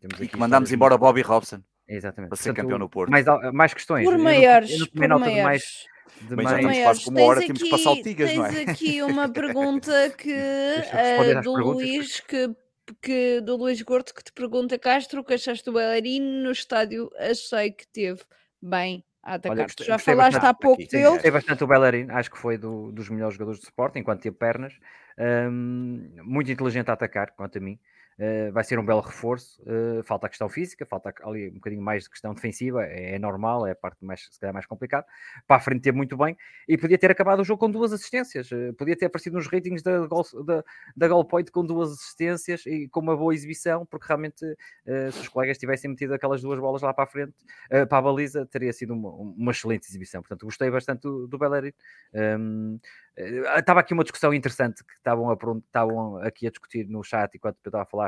Temos E aqui que mandámos embora muito- Bobby Robson Exatamente. para ser campeão no Porto. Mais, mais questões. Por Eu não- maiores, eu não por de mais. maiores. De Bem, já estamos Maiores. quase com uma hora, Tens temos aqui- que passar o Tigas, tens não é? aqui uma pergunta que eu às do perguntas. Luís que, que do Luís Gordo que te pergunta Castro, o que achaste do bailarino no estádio? Achei que teve bem a atacar. Já falaste bastante há pouco aqui, dele. Gostei bastante o Bellerin, acho que foi do- dos melhores jogadores de Sporting enquanto teve pernas. um, muito inteligente a atacar, quanto a mim. Uh, vai ser um belo reforço. Uh, falta a questão física, falta ali um bocadinho mais de questão defensiva, é, é, normal, é a parte mais, se calhar mais complicada. Para a frente ter muito bem e podia ter acabado o jogo com duas assistências, uh, podia ter aparecido nos ratings da, da, da Goal Point com duas assistências e com uma boa exibição, porque realmente se os colegas tivessem metido aquelas duas bolas lá para a frente, para a baliza, teria sido uma, uma excelente exibição. Portanto, gostei bastante do, do Bellerin. Um, Estava aqui uma discussão interessante que estavam, estavam aqui a discutir no chat enquanto eu estava a falar.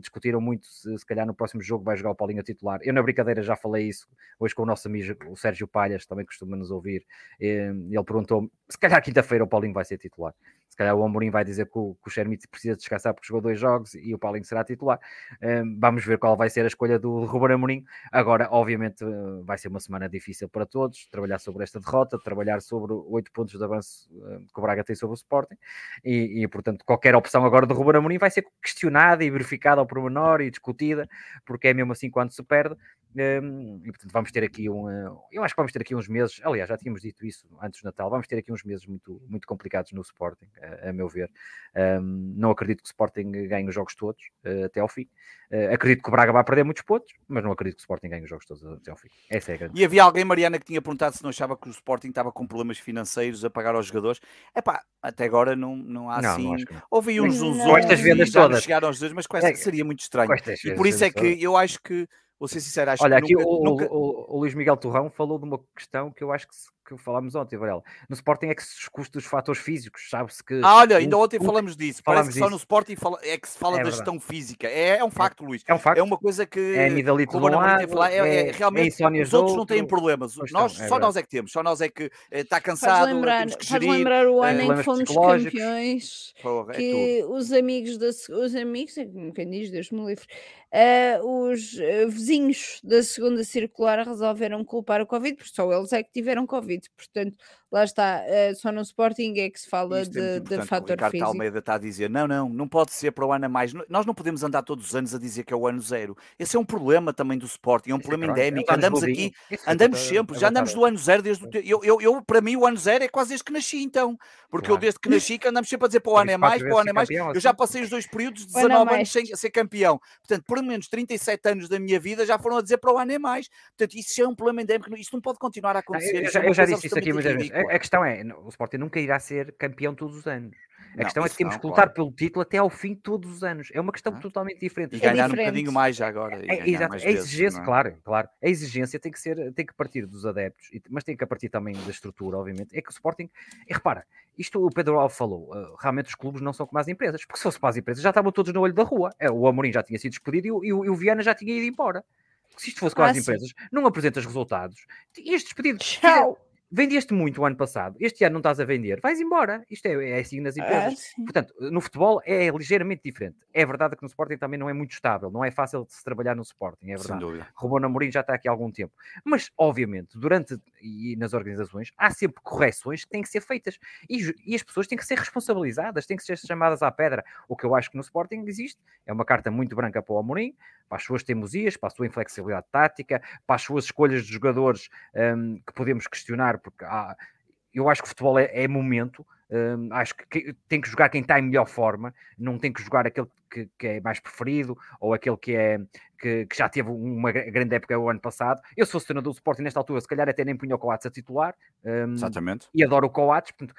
Discutiram muito se, se calhar no próximo jogo vai jogar o Paulinho a titular. Eu, na brincadeira, já falei isso hoje com o nosso amigo o Sérgio Palhas, também costuma nos ouvir. Ele perguntou-me se calhar quinta-feira o Paulinho vai ser titular calhar o Amorim vai dizer que o, que o precisa descansar porque jogou dois jogos e o Paulinho será titular. Um, vamos ver qual vai ser a escolha do Ruben Amorim. Agora, obviamente, uh, vai ser uma semana difícil para todos, trabalhar sobre esta derrota, trabalhar sobre oito pontos de avanço uh, que o Braga tem sobre o Sporting e, e, portanto, qualquer opção agora do Ruben Amorim vai ser questionada e verificada ao pormenor e discutida, porque é mesmo assim quando se perde. Um, e portanto vamos ter aqui um, uh, eu acho que vamos ter aqui uns meses, aliás, já tínhamos dito isso antes do Natal, vamos ter aqui uns meses muito, muito complicados no Sporting, a, a meu ver. Um, não acredito que o Sporting ganhe os jogos todos uh, até ao fim. Uh, acredito que o Braga vai perder muitos pontos, mas não acredito que o Sporting ganhe os jogos todos até ao fim. Essa é a grande. E havia alguém, Mariana, que tinha perguntado se não achava que o Sporting estava com problemas financeiros a pagar aos jogadores. É pá, até agora não, não há não, assim. Não Houve uns uns com estas vendas todas. chegaram aos dois, mas com esta é, seria muito estranho. E por isso é que eu acho que Vou ser sincero, acho Olha, aqui nunca, o, nunca... O, o, Luís Miguel Torrão falou de uma questão que eu acho que, se, que falámos ontem, Varela. No Sporting é que se discute dos fatores físicos, sabe-se que. Ah, olha, ainda ontem falamos disso. Parece que disso. só no Sporting fala, é que se fala é da gestão física. É, é um facto, Luís. É um facto. É uma coisa que. É amidalito do lado, falar, é, é, é, realmente. É os outros não têm problemas. Nós, é só nós é que temos. Só nós é que está cansado. Faz lembrar, temos que gerir, faz lembrar o ano em que fomos campeões. Porra, que os amigos, da, os amigos, quem diz, Deus me livre uh, os uh, vizinhos da segunda circular resolveram culpar o Covid, porque só eles é que tiveram Covid. Portanto, lá está, uh, só no Sporting é que se fala Isto de, é de fator o Ricardo físico. Almeida está a dizer: não, não, não pode ser para o ano a mais. Nós não podemos andar todos os anos a dizer que é o ano zero. Esse é um problema também do Sporting, é um Esse problema é endémico. Andamos aqui, andamos sempre, já andamos do ano zero desde o. Eu, eu, eu, para mim, o ano zero é quase desde que nasci, então. Porque claro. eu, desde que nasci, que andamos sempre a dizer para o ano é mais, para o ano é mais. Eu já assim. passei os dois períodos de 19 anos sem ser campeão. Portanto, por menos 37 anos da minha vida já foram a dizer para o ano é mais. Portanto, isso é um problema endémico. Isso não pode continuar a acontecer. Eu, já, é eu já disse isso aqui muitas vezes. A questão é: o Sporting nunca irá ser campeão todos os anos. A não, questão é que temos que lutar claro. pelo título até ao fim todos os anos. É uma questão ah. totalmente diferente. E ganhar diferente. um bocadinho mais já agora. É, exato. a exigência, vezes, é? claro, claro. A exigência tem que ser, tem que partir dos adeptos, mas tem que partir também da estrutura, obviamente. É que o Sporting, e repara, isto o Pedro Alves falou, uh, realmente os clubes não são como as empresas, porque se fosse para as empresas já estavam todos no olho da rua. É, o Amorim já tinha sido despedido e o, e o, e Viana já tinha ido embora. Se isto fosse com ah, as sim. empresas, não apresentas resultados, ias despedido. Tchau vendeste muito o ano passado, este ano não estás a vender, vais embora. Isto é, é assim nas ah, empresas. Ah, Portanto, no futebol é ligeiramente diferente. É verdade que no Sporting também não é muito estável, não é fácil de se trabalhar no Sporting, é verdade. Ruben Amorim já está aqui há algum tempo. Mas, obviamente, durante e nas organizações, há sempre correções que têm que ser feitas e, e as pessoas têm que ser responsabilizadas, têm que ser chamadas à pedra. O que eu acho que no Sporting existe é uma carta muito branca para o Amorim, para as suas teimosias, para a sua inflexibilidade tática, para as suas escolhas de jogadores um, que podemos questionar, porque há, eu acho que o futebol é, é momento, um, acho que tem que jogar quem está em melhor forma, não tem que jogar aquele que, que é mais preferido ou aquele que, é, que, que, já teve uma grande época o ano passado. Eu sou treinador do Sporting nesta altura, se calhar até nem punha o Coates a titular. Um, Exatamente. E adoro o Coates, portanto,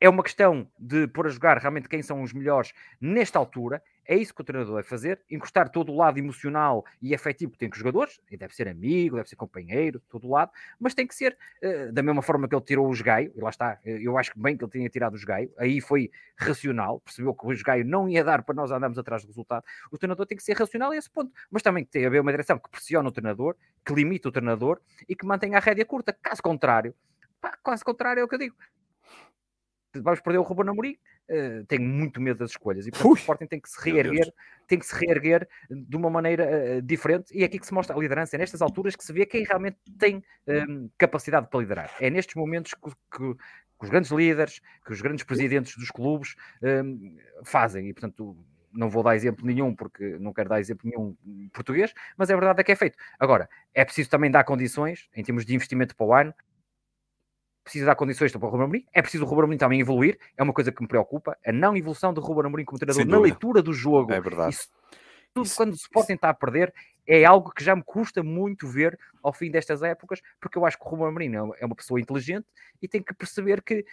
é uma questão de pôr a jogar realmente quem são os melhores nesta altura. É isso que o treinador vai fazer, encostar todo o lado emocional e afetivo que tem com os jogadores, e deve ser amigo, deve ser companheiro, todo o lado, mas tem que ser uh, da mesma forma que ele tirou o Gaio, e lá está, eh, eu acho que bem que ele tinha tirado o Gaio, aí foi racional, percebeu que o Gaio não ia dar para nós andarmos atrás do resultado. O treinador tem que ser racional a esse ponto, mas também tem que haver uma direção que pressione o treinador, que limite o treinador e que mantenha a rédea curta. Caso contrário, pá, caso contrário é o que eu digo vamos perder o Ruben Amorim, uh, tenho muito medo das escolhas e portanto, o Sporting tem que se reerguer, tem que se reerguer de uma maneira uh, diferente e é aqui que se mostra a liderança, é nestas alturas que se vê quem realmente tem um, ehm, capacidade para liderar. É nestes momentos que, que, que, os grandes líderes, que os grandes presidentes dos clubes um, ehm, fazem e portanto não vou dar exemplo nenhum porque não quero dar exemplo nenhum português, mas é verdade é que é feito. Agora, é preciso também dar condições em termos de investimento para o ano, precisa dar condições para o Ruben Amorim, é preciso o Ruben Amorim também evoluir, é uma coisa que me preocupa, a não evolução do Ruben Amorim como treinador na leitura do jogo. É verdade. Isso, tudo Isso. quando o Sporting está a perder, é algo que já me custa muito ver ao fim destas épocas, porque eu acho que o Ruben Amorim é uma pessoa inteligente e tem que perceber que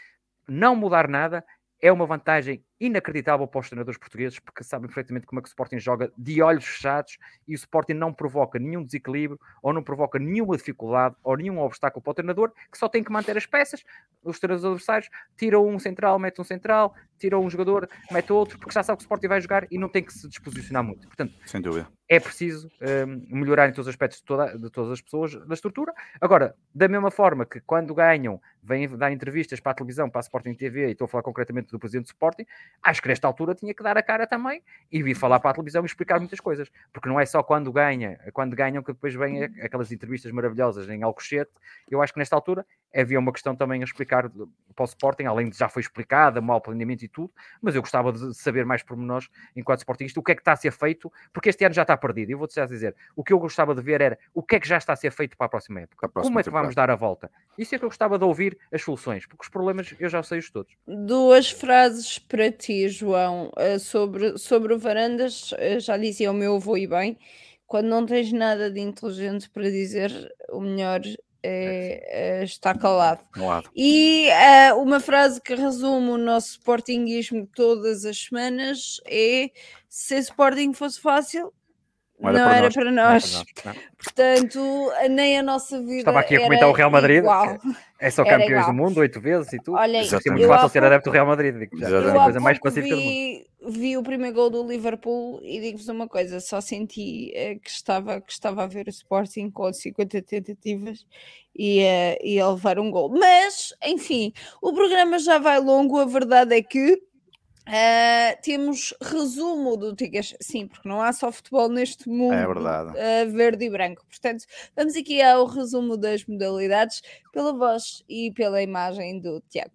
não mudar nada é uma vantagem inacreditável para os treinadores portugueses, porque sabem perfeitamente como é que o Sporting joga de olhos fechados e o Sporting não provoca nenhum desequilíbrio ou não provoca nenhuma dificuldade ou nenhum obstáculo para o treinador, que só tem que manter as peças. Os treinadores adversários tiram um central, mete um central, tiram um jogador, mete outro, porque já sabe que o Sporting vai jogar e não tem que se disposicionar muito. Portanto, sem dúvida. É preciso um, melhorar em todos os aspectos de, toda, de todas as pessoas da estrutura. Agora, da mesma forma que quando ganham, vêm dar entrevistas para a televisão, para a Sporting TV, e estou a falar concretamente do presidente do Sporting, acho que nesta altura tinha que dar a cara também e vir falar para a televisão e explicar muitas coisas, porque não é só quando ganha, quando ganham que depois vêm aquelas entrevistas maravilhosas em Alcochete. Eu acho que nesta altura havia uma questão também a explicar para o Sporting, além de já foi explicada, mal planeamento e tudo, mas eu gostava de saber mais por nós, enquanto Sportingista, o que é que está a ser feito, porque este ano já está perdido. Eu vou-te já dizer, o que eu gostava de ver era o que é que já está a ser feito para a próxima época, a próxima Como é que vamos dar a volta. Isso é que eu gostava de ouvir as soluções, porque os problemas eu já sei os todos. Duas frases para ti, João, eh, sobre, sobre o Varandas, eh, já dizia o meu avô e bem, quando não tens nada de inteligente para dizer, o melhor é, é, está calado. Claro. E uh, uma frase que resume o nosso Sportingismo todas as semanas é: se Sporting fosse fácil, não, não era, para nós. Para nós. Portanto, nem a nossa vida. Estava aqui a comentar o Real Madrid. Igual. É só campeões do mundo, oito vezes e tudo. Olha, é muito fácil ser adepto do Real Madrid. Digo, já, é a coisa mais pacífica vi, do mundo. Vi o primeiro gol do Liverpool e digo-vos uma coisa: só senti é, que, estava, que estava a ver o Sporting com 50 tentativas e, uh, e a levar um gol. Mas, enfim, o programa já vai longo. A verdade é que Uh, temos resumo do Tigres, sim, porque não há só futebol neste mundo é verdade. Uh, verde e branco. Portanto, vamos aqui ao resumo das modalidades pela voz e pela imagem do Tiago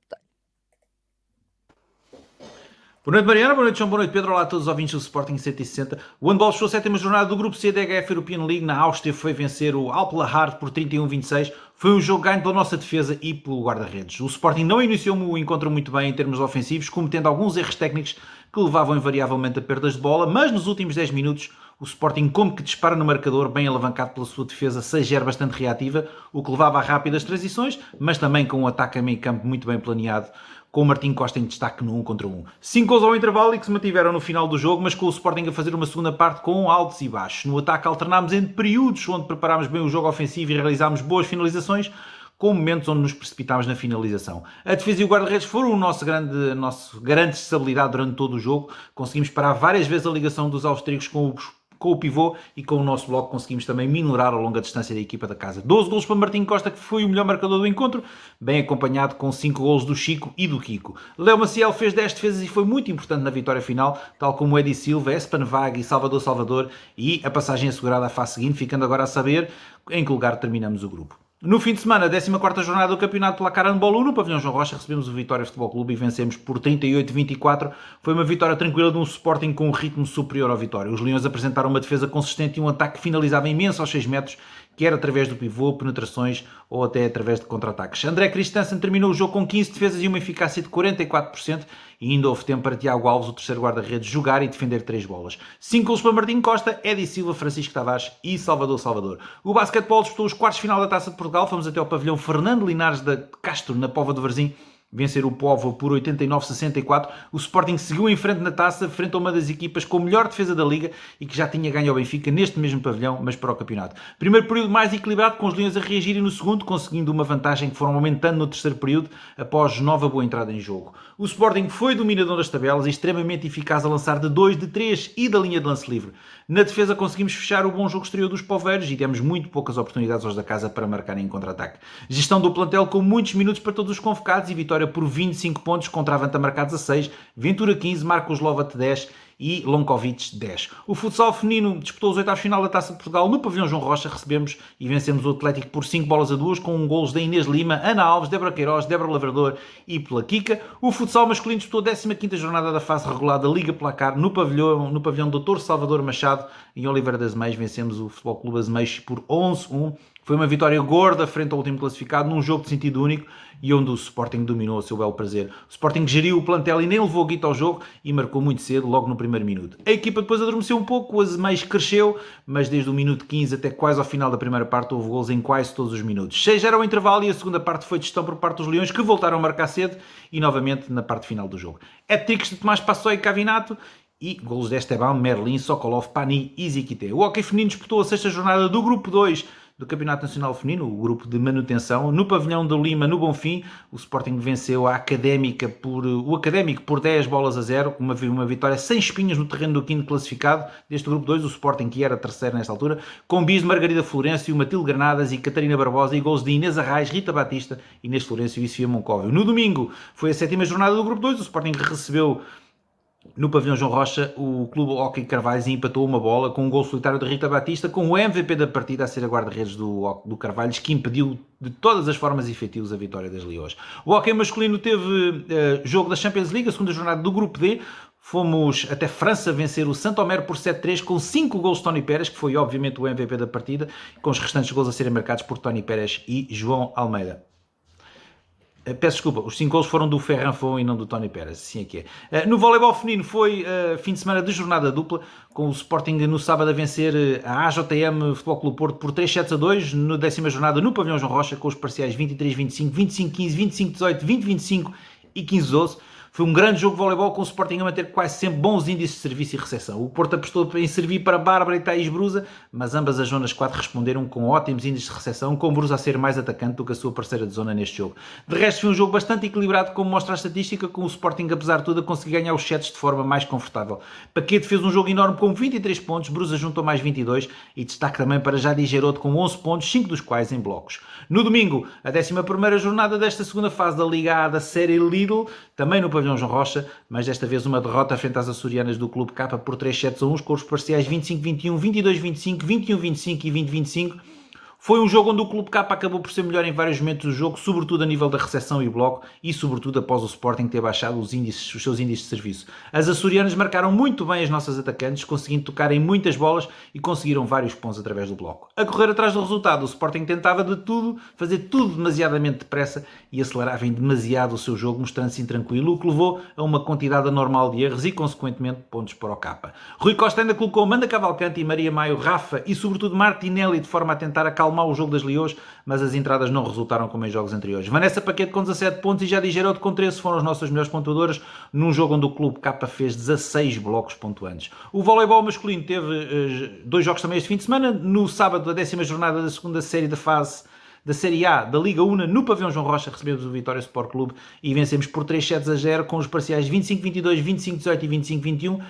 Boa noite, Mariana. Boa noite, João. Boa noite, Pedro. Olá a todos os ouvintes do Sporting 160. O handball fechou a sétima jornada do Grupo C da HF European League. Na Áustria foi vencer o Alpla por 31-26. Foi um jogo ganho pela nossa defesa e pelo guarda-redes. O Sporting não iniciou o encontro muito bem em termos ofensivos, cometendo alguns erros técnicos que levavam invariavelmente a perdas de bola, mas nos últimos 10 minutos o Sporting como que dispara no marcador, bem alavancado pela sua defesa, seja bastante reativa, o que levava a rápidas transições, mas também com um ataque a meio campo muito bem planeado com o Martim Costa em destaque no 1 contra 1. 5 gols ao intervalo e que se mantiveram no final do jogo, mas com o Sporting a fazer uma segunda parte com altos e baixos. No ataque alternámos entre períodos onde preparámos bem o jogo ofensivo e realizámos boas finalizações, com momentos onde nos precipitámos na finalização. A defesa e o guarda-redes foram o nosso grande, nosso garante de estabilidade durante todo o jogo. Conseguimos parar várias vezes a ligação dos austríacos com os com o pivô e com o nosso bloco conseguimos também minorar a longa distância da equipa da casa. 12 golos para Martim Costa, que foi o melhor marcador do encontro, bem acompanhado com 5 golos do Chico e do Kiko. Léo Maciel fez 10 defesas e foi muito importante na vitória final, tal como Edi Silva, Espan e Salvador Salvador, e a passagem assegurada à fase seguinte, ficando agora a saber em que lugar terminamos o grupo. No fim de semana, 14 jornada do Campeonato Placar Handball 1, no Pavilhão João Rocha, recebemos o Vitória Futebol Clube e vencemos por 38-24. Foi uma vitória tranquila de um Sporting com um ritmo superior ao Vitória. Os Leões apresentaram uma defesa consistente e um ataque que finalizava imenso aos 6 metros quer através do pivô, penetrações ou até através de contra-ataques. André Christensen terminou o jogo com 15 defesas e uma eficácia de 44% e ainda houve tempo para Tiago Alves, o terceiro guarda-redes, jogar e defender três bolas. 5 gols para Martim Costa, Edi Silva, Francisco Tavares e Salvador Salvador. O basquetebol disputou os quartos final da Taça de Portugal. Fomos até ao pavilhão Fernando Linares da Castro, na Pova do Varzim, vencer o Povo por 89-64. O Sporting seguiu em frente na taça, frente a uma das equipas com melhor defesa da Liga e que já tinha ganho ao Benfica neste mesmo pavilhão, mas para o campeonato. Primeiro período mais equilibrado, com os Leões a reagirem no segundo, conseguindo uma vantagem que foram aumentando no terceiro período, após nova boa entrada em jogo. O Sporting foi dominador das tabelas e extremamente eficaz a lançar de 2, de 3 e da linha de lance livre. Na defesa conseguimos fechar o bom jogo exterior dos poveiros e demos muito poucas oportunidades aos da casa para marcarem em contra-ataque. Gestão do plantel com muitos minutos para todos os convocados e vitória por 25 pontos contra a Vanta marcados a 6, Ventura 15, Marcos Lovat 10 e Lonkovic 10. O futsal feminino disputou os oitavos final da Taça de Portugal no pavilhão João Rocha. Recebemos e vencemos o Atlético por 5 bolas a 2 com um golos da Inês Lima, Ana Alves, Débora Queiroz, Débora Lavrador e pela Kika. O futsal masculino disputou a 15ª jornada da fase regular da Liga Placar no pavilhão, no pavilhão Dr. Salvador Machado em Oliveira das Meias. Vencemos o Futebol Clube Azemeixo por 11-1 Foi uma vitória gorda frente ao último classificado, num jogo de sentido único e onde o Sporting dominou a seu belo prazer. O Sporting geriu o plantel e nem levou guita ao jogo e marcou muito cedo, logo no primeiro minuto. A equipa depois adormeceu um pouco, o Azemais cresceu, mas desde o minuto 15 até quase ao final da primeira parte houve gols em quase todos os minutos. Seis era o intervalo e a segunda parte foi de gestão por parte dos Leões, que voltaram a marcar cedo e novamente na parte final do jogo. É tiques de Tomás Passoi e Cavinato e golos de Esteban, Merlin, Sokolov, Pani e Ziquité. O Hockey Feminino disputou a sexta jornada do Grupo 2 do Campeonato Nacional Feminino, o grupo de manutenção. No pavilhão do Lima, no Bonfim, o Sporting venceu a Académica por, o Académico por 10 bolas a 0, uma, uma vitória sem espinhas no terreno do quinto classificado deste grupo 2, o Sporting que era terceiro nesta altura, com bis de Margarida Florencio, Matilde Granadas e Catarina Barbosa e gols de Inês Arraes, Rita Batista, Inês Florencio e Sofia Moncóvio. No domingo foi a sétima jornada do grupo 2, o Sporting recebeu no pavilhão João Rocha, o clube Hockey Carvalhos empatou uma bola com um gol solitário de Rita Batista, com o MVP da partida a ser a guarda-redes do, do Carvalhos, que impediu de todas as formas efetivas a vitória das Leões. O hockey masculino teve uh, jogo da Champions League, a segunda jornada do Grupo D. Fomos até França vencer o Santomer por 7-3 com 5 gols de Tony Pérez, que foi obviamente o MVP da partida, com os restantes gols a serem marcados por Tony Pérez e João Almeida. Eh, peço desculpa, os 5 gols foram do Ferran Fon e não do Tony Pérez, assim é que é. Eh, no voleibol feminino foi uh, fim de semana de jornada dupla, com o Sporting no sábado a vencer a AJM Futebol Clube Porto por 3 sets a 2, na décima jornada no pavilhão João Rocha, com os parciais 23-25, 25-15, 25-18, 20-25 e 15-12. Foi um grande jogo de voleibol com o Sporting a manter quase sempre bons índices de serviço e recepção. O Porto apostou em servir para Bárbara e Thaís Brusa, mas ambas as zonas 4 responderam com ótimos índices de recepção, com Brusa a ser mais atacante do que a sua parceira de zona neste jogo. De resto, foi um jogo bastante equilibrado, como mostra a estatística, com o Sporting, apesar de tudo, a conseguir ganhar os sets de forma mais confortável. Paquete fez um jogo enorme com 23 pontos, Brusa juntou mais 22 e destaque também para Jadi Geroto com 11 pontos, 5 dos quais em blocos. No domingo, a 11ª jornada desta segunda fase da Liga A da série Lidl, também no pavilhão João Rocha, mas desta vez uma derrota frente às açorianas do Clube K por 3 sets a 1, com os parciais 25-21, 22-25, 21-25 e 20-25 foi um jogo onde o Clube K acabou por ser melhor em vários momentos do jogo, sobretudo a nível da recepção e bloco e sobretudo após o Sporting ter baixado os, índices, os seus índices de serviço. As açorianas marcaram muito bem as nossas atacantes, conseguindo tocar em muitas bolas e conseguiram vários pontos através do bloco. A correr atrás do resultado, o Sporting tentava de tudo, fazer tudo demasiadamente depressa e acelerava em demasiado o seu jogo, mostrando-se intranquilo, o que levou a uma quantidade anormal de erros e, consequentemente, pontos para o K. Rui Costa ainda colocou Manda Cavalcante e Maria Maio, Rafa e, sobretudo, Martinelli de forma a tentar acalmar acalmar o jogo das Leões, mas as entradas não resultaram como em jogos anteriores. Vanessa Paquete com 17 pontos e já Gerodo com 13 foram as nossas melhores pontuadoras num jogo onde o Clube K fez 16 blocos pontuantes. O voleibol masculino teve uh, dois jogos também este fim de semana. No sábado, a décima jornada da segunda série da fase da Série A da Liga Una no pavilhão João Rocha recebemos o Vitória Sport Clube e vencemos por 3 sets a 0 com os parciais 25-22, 25-18 e 25-21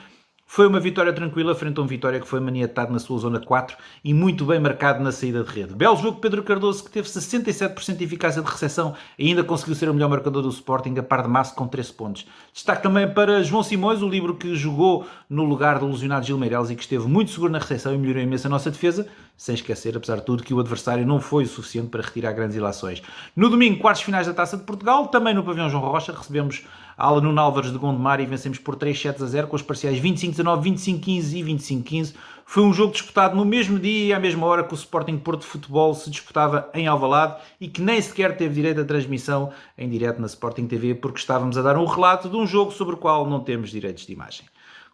foi uma vitória tranquila frente a um Vitória que foi maniatado na sua zona 4 e muito bem marcado na saída de rede. Belo jogo Pedro Cardoso que teve 67% de eficácia de recepção e ainda conseguiu ser o melhor marcador do Sporting a par de Massa com 13 pontos. Destaque também para João Simões, o livro que jogou no lugar do lesionado Gil Meireles e que esteve muito seguro na recepção e melhorou imenso a nossa defesa, sem esquecer, apesar de tudo, que o adversário não foi o suficiente para retirar grandes ilações. No domingo, quartos finais da Taça de Portugal, também no pavilhão João Rocha, recebemos a Nuno Álvares de Gondomar e vencemos por 3 sets a 0 com os parciais 25-19, 25-15 e 25-15. Foi um jogo disputado no mesmo dia e à mesma hora que o Sporting Porto Futebol se disputava em Alvalade e que nem sequer teve direito à transmissão em direto na Sporting TV porque estávamos a dar um relato de um jogo sobre o qual não temos direitos de imagem.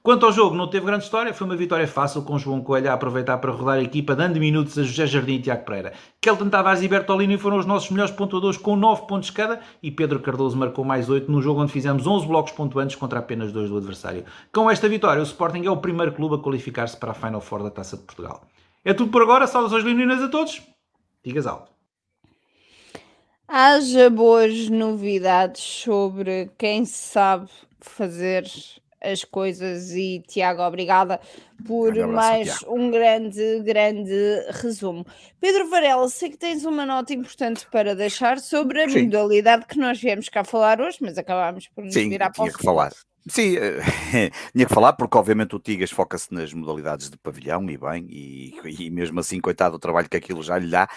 Quanto ao jogo, não teve grande história, foi uma vitória fácil com João Coelho a aproveitar para rodar a equipa, dando minutos a José Jardim e Tiago Pereira. Kelton Tavares e Bertolini foram os nossos melhores pontuadores com 9 pontos cada e Pedro Cardoso marcou mais 8 no jogo onde fizemos 11 blocos pontuantes contra apenas 2 do adversário. Com esta vitória, o Sporting é o primeiro clube a qualificar-se para a Final Four da Taça de Portugal. É tudo por agora, saudações leoninas a todos, digas alto. Haja boas novidades sobre quem sabe fazer as coisas e Tiago, obrigada por um mais um grande, grande resumo. Pedro Varela, sei que tens uma nota importante para deixar sobre a Sim. modalidade que nós viemos cá falar hoje, mas acabámos por nos Sim, virar para o falar. Sim, eh, tinha que falar, porque obviamente o Tigas foca-se nas modalidades de pavilhão e bem, e, e, mesmo assim, coitado, o trabalho que aquilo já lhe dá.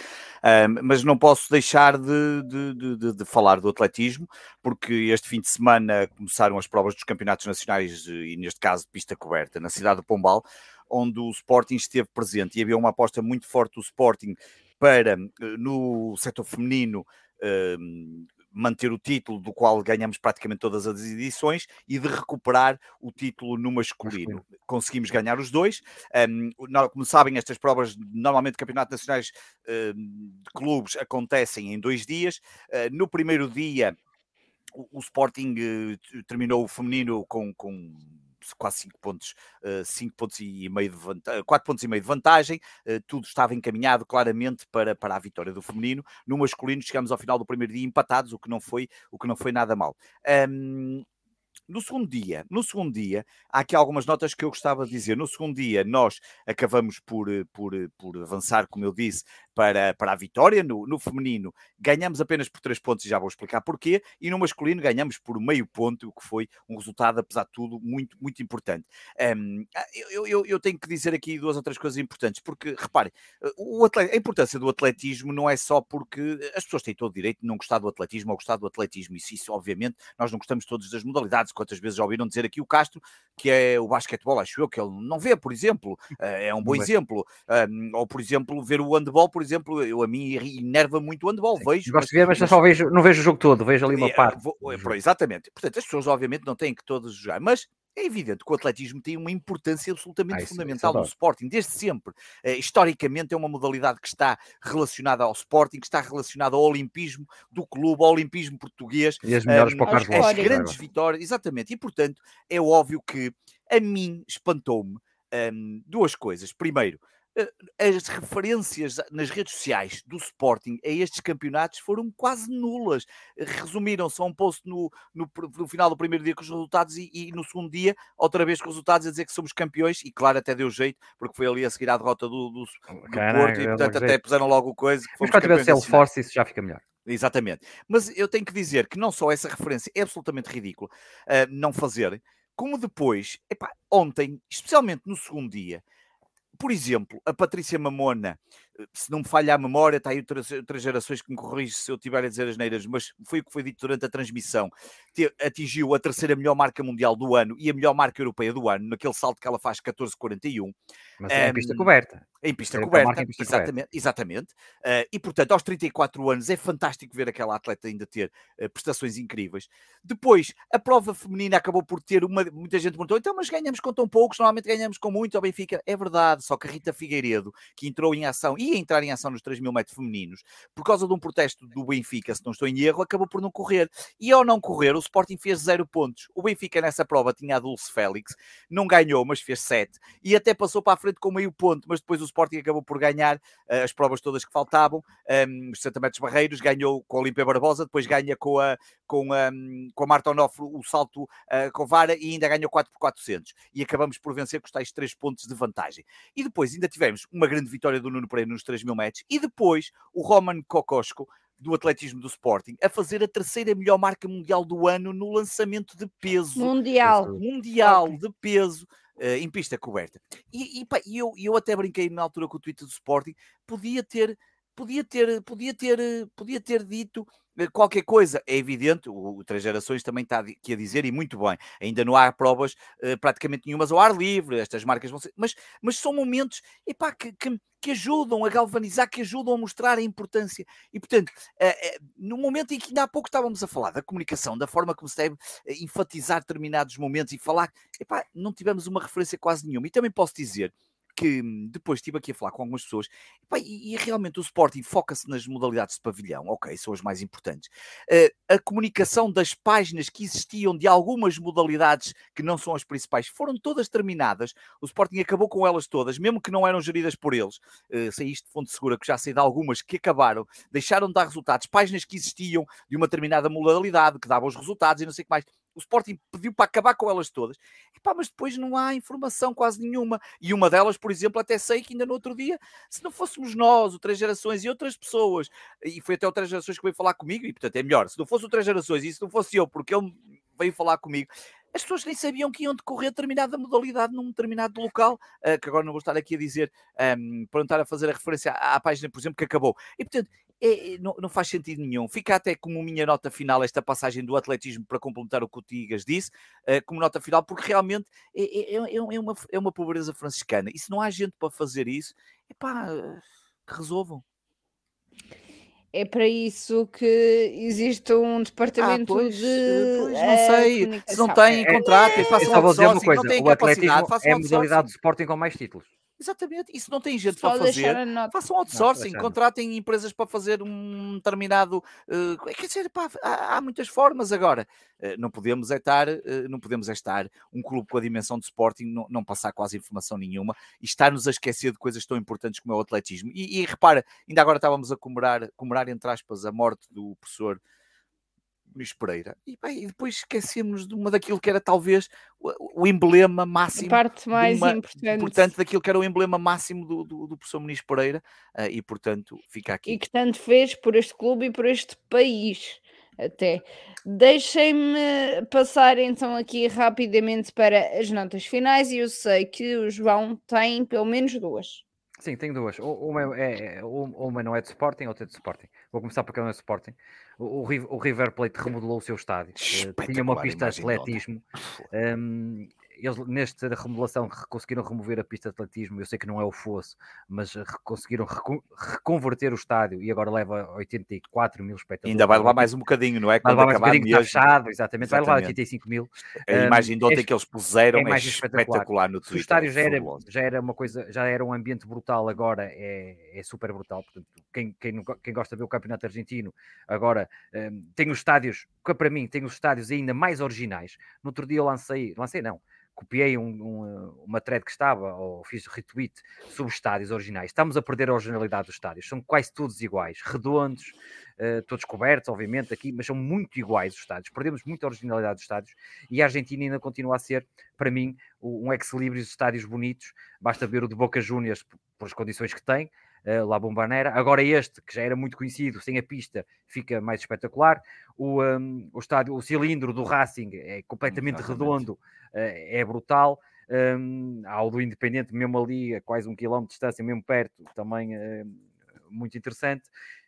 mas não posso deixar de, de, de, de, falar do atletismo, porque este fim de semana começaram as provas dos campeonatos nacionais, e neste caso de pista coberta, na cidade de Pombal, onde o Sporting esteve presente e havia uma aposta muito forte do Sporting para, no setor feminino, manter o título do qual ganhamos praticamente todas as edições e de recuperar o título no masculino. Conseguimos ganhar os dois. Um, como sabem, estas provas, normalmente campeonatos nacionais um, de clubes, acontecem em dois dias. Uh, no primeiro dia, o, Sporting uh, terminou o feminino com, com quase 5 pontos, 5 uh, pontos e meio de vantagem, 4 pontos e meio de vantagem, tudo estava encaminhado claramente para, para a vitória do feminino. No masculino chegamos ao final do primeiro dia empatados, o que não foi, o que não foi nada mal. Um, no segundo dia, no segundo dia, há aqui algumas notas que eu gostava de dizer. No segundo dia, nós acabamos por, por, por avançar, como eu disse, para, para a vitória. No, no feminino, ganhamos apenas por três pontos, e já vou explicar porquê. E no masculino, ganhamos por meio ponto, o que foi um resultado, apesar de tudo, muito, muito importante. Um, eu, eu, eu, tenho que dizer aqui duas ou três coisas importantes, porque, reparem, o atleta, a importância do atletismo não é só porque as pessoas têm todo o direito de não gostar do atletismo ou gostar do atletismo. Isso, isso obviamente, nós não gostamos todos das modalidades quantas vezes já ouviram dizer aqui o Castro, que é o basquetebol, acho eu, que ele não vê, por exemplo, eh, é um bom exemplo. ou, por exemplo, ver o handball, por exemplo, eu, a mim enerva muito o handball, vejo. Gosto de ver, mas, mas, só vejo, não vejo o jogo todo, vejo ali uma é, parte. Vou, é, exatamente. Portanto, as pessoas obviamente não têm que todas jogar, mas é evidente que o atletismo tem uma importância absolutamente ah, fundamental no Sporting, desde sempre. Uh, historicamente é uma modalidade que está relacionada ao Sporting, que está relacionada ao olimpismo do clube, ao olimpismo português. E as melhores um, para o Carlos As grandes vitórias, exatamente. E, portanto, é óbvio que a mim espantou-me um, duas coisas. Primeiro, eh, as referências nas redes sociais do Sporting a estes campeonatos foram quase nulas. Resumiram-se a um post no, no, no, final do primeiro dia com os resultados e, e, no segundo dia, outra vez com os resultados, a dizer que somos campeões. E claro, até deu jeito, porque foi ali a seguir à derrota do, do, do Caraca, Porto e, portanto, até jeito. puseram logo coisa. Que Mas quando tiver Salesforce, isso já fica melhor. Exatamente. Mas eu tenho que dizer que não só essa referência é absolutamente ridícula uh, não fazer, como depois, epá, ontem, especialmente no segundo dia, por exemplo, a Patrícia Mamona, se não me falha a memória, está aí outras, outras gerações que me corrigem se eu estiver a dizer as neiras, mas foi o que foi dito durante a transmissão. Atingiu a terceira melhor marca mundial do ano e a melhor marca europeia do ano, naquele salto que ela faz 14,41. Mas é um, em pista coberta. Em pista é coberta, em pista exatamente. Coberta. exatamente. Uh, e portanto, aos 34 anos, é fantástico ver aquela atleta ainda ter uh, prestações incríveis. Depois, a prova feminina acabou por ter uma. Muita gente perguntou, então, mas ganhamos com tão poucos, normalmente ganhamos com muito ao Benfica. É verdade, só que a Rita Figueiredo, que entrou em ação, ia entrar em ação nos 3 mil metros femininos, por causa de um protesto do Benfica, se não estou em erro, acabou por não correr. E ao não correr, o Sporting fez zero pontos. O Benfica nessa prova tinha a Dulce Félix, não ganhou, mas fez sete. E até passou para a frente com meio ponto, mas depois o Sporting acabou por ganhar uh, as provas todas que faltavam, um, os 60 metros barreiros, ganhou com a Olímpia Barbosa, depois ganha com a, com a, com a Marta Onofre o salto uh, com vara e ainda ganhou 4 por 400. E acabamos por vencer com os tais 3 pontos de vantagem. E depois ainda tivemos uma grande vitória do Nuno Pereira nos 3 mil metros e depois o Roman Kokosko do atletismo do Sporting a fazer a terceira melhor marca mundial do ano no lançamento de peso. Mundial. Mundial de peso uh, em pista coberta. E, e pá, eu, eu até brinquei na altura com o Twitter do Sporting, podia ter, podia ter, podia ter, podia ter dito eh, qualquer coisa. É evidente, o, o Três Gerações também está aqui a dizer, e muito bem, ainda não há provas uh, praticamente nenhumas ao ar livre, estas marcas vão ser, mas, mas são momentos epá, que, que, que ajudam a galvanizar, que ajudam a mostrar a importância. E, portanto, uh, uh, no momento em que ainda há pouco estávamos a falar da comunicação, da forma como se deve enfatizar determinados momentos e falar, epá, não tivemos uma referência quase nenhuma. E também posso dizer que depois estive aqui a falar com algumas pessoas e, e realmente o Sporting foca-se nas modalidades de pavilhão, ok, são as mais importantes. Uh, a comunicação das páginas que existiam de algumas modalidades que não são as principais foram todas terminadas. O Sporting acabou com elas todas, mesmo que não eram geridas por eles. Uh, sei isto de fonte segura, que já sei de algumas que acabaram, deixaram de dar resultados. Páginas que existiam de uma determinada modalidade que davam os resultados e não sei o que mais o Sporting pediu para acabar com elas todas, e pá, mas depois não há informação quase nenhuma. E uma delas, por exemplo, até sei que ainda no outro dia, se não fôssemos nós, o Três Gerações e outras pessoas, e foi até o Três Gerações que veio falar comigo, e portanto é melhor, se não fosse o Três Gerações e se não fosse eu, porque ele veio falar comigo, as pessoas nem sabiam que iam decorrer determinada modalidade num determinado local, uh, que agora não vou estar aqui a dizer, um, ehm, para não estar a fazer a referência à, à, página, por exemplo, que acabou. E portanto, é, não, não, faz sentido nenhum. Fica até como minha nota final esta passagem do atletismo para complementar o que o Tigas disse, uh, como nota final, porque realmente é, é, é, é, uma, é uma pobreza franciscana. E se não há gente para fazer isso, epá, que resolvam. É para isso que existe um Ah, departamento pois, de pois, não eh, sei. Se não têm É- contrato, Eu façam vou dizer uma outsourcing, não coisa: têm o atletismo capacidade, façam é a modalidade de Sporting com mais títulos. Exatamente, e se não têm gente Só para fazer, façam outsourcing, contratem empresas para fazer um determinado. eh, quer dizer, pá, há, há muitas formas agora. Eh, não podemos é estar, eh, não podemos é estar um clube com a dimensão de Sporting, não, não passar quase informação nenhuma e estar-nos a esquecer de coisas tão importantes como é o atletismo. E, e repara, ainda agora estávamos a comemorar, comemorar, entre aspas, a morte do professor Luís Pereira. E, bem, e depois esquecemos de uma daquilo que era talvez o, o emblema A máximo parte mais uma- importante. portanto, daquilo que era o emblema máximo do, do, do professor Muniz Pereira, ah, e portanto fica e aqui. que tanto fez por este clube e por este país até. Deixem-me passar então aqui rapidamente para as notas finais e eu sei que o João tem pelo menos duas. Sim, tenho duas. Uma, é, é- um- uma não é de Sporting, outra é de Sporting. Vou começar porque não é de Sporting. O, o Riv- o River Plate remodelou o seu estádio. Tinha uma pista de atletismo. Um, eles, nesta remodelação, re- conseguiram remover a pista de atletismo. Eu sei que não é o fosso, mas conseguiram recon- reconverter o estádio e agora leva 84 mil espectadores. Ainda vai levar mais um bocadinho, não é? Vai levar mais um bocadinho, está fechado, exatamente. Vai levar Exatamente. 85 mil. A Um, imagem de ontem este- que eles puseram é é, espetacular. espetacular. no Se o Twitter. estádio é já era, já era uma coisa, já era um ambiente brutal, agora é, é super brutal. Portanto, quem, quem, não quem gosta de ver o campeonato argentino, agora hum, tem os estádios, para mim tem os estádios ainda mais originais. No outro dia eu lancei, lancei não, copiei um- um, uma thread que estava, ou fiz retweet sobre estádios originais. Estamos a perder a originalidade dos estádios, são quase todos iguais, redondos, eh, todos cobertos, obviamente, aqui, mas são muito iguais os estádios. Perdemos muita originalidade dos estádios e a Argentina ainda continua a ser, para mim, um ex-libris de estádios bonitos. Basta ver o de Boca Juniors p- por as condições que tem, uh, La Bombonera. Agora este, que já era muito conhecido, sem a pista, fica mais espetacular. O, um, o estádio, o cilindro do Racing é completamente Exatamente. redondo, uh, é brutal. Um, há o do Independente, mesmo ali, a quase um quilómetro de distância, mesmo perto, também uh, muito interessante.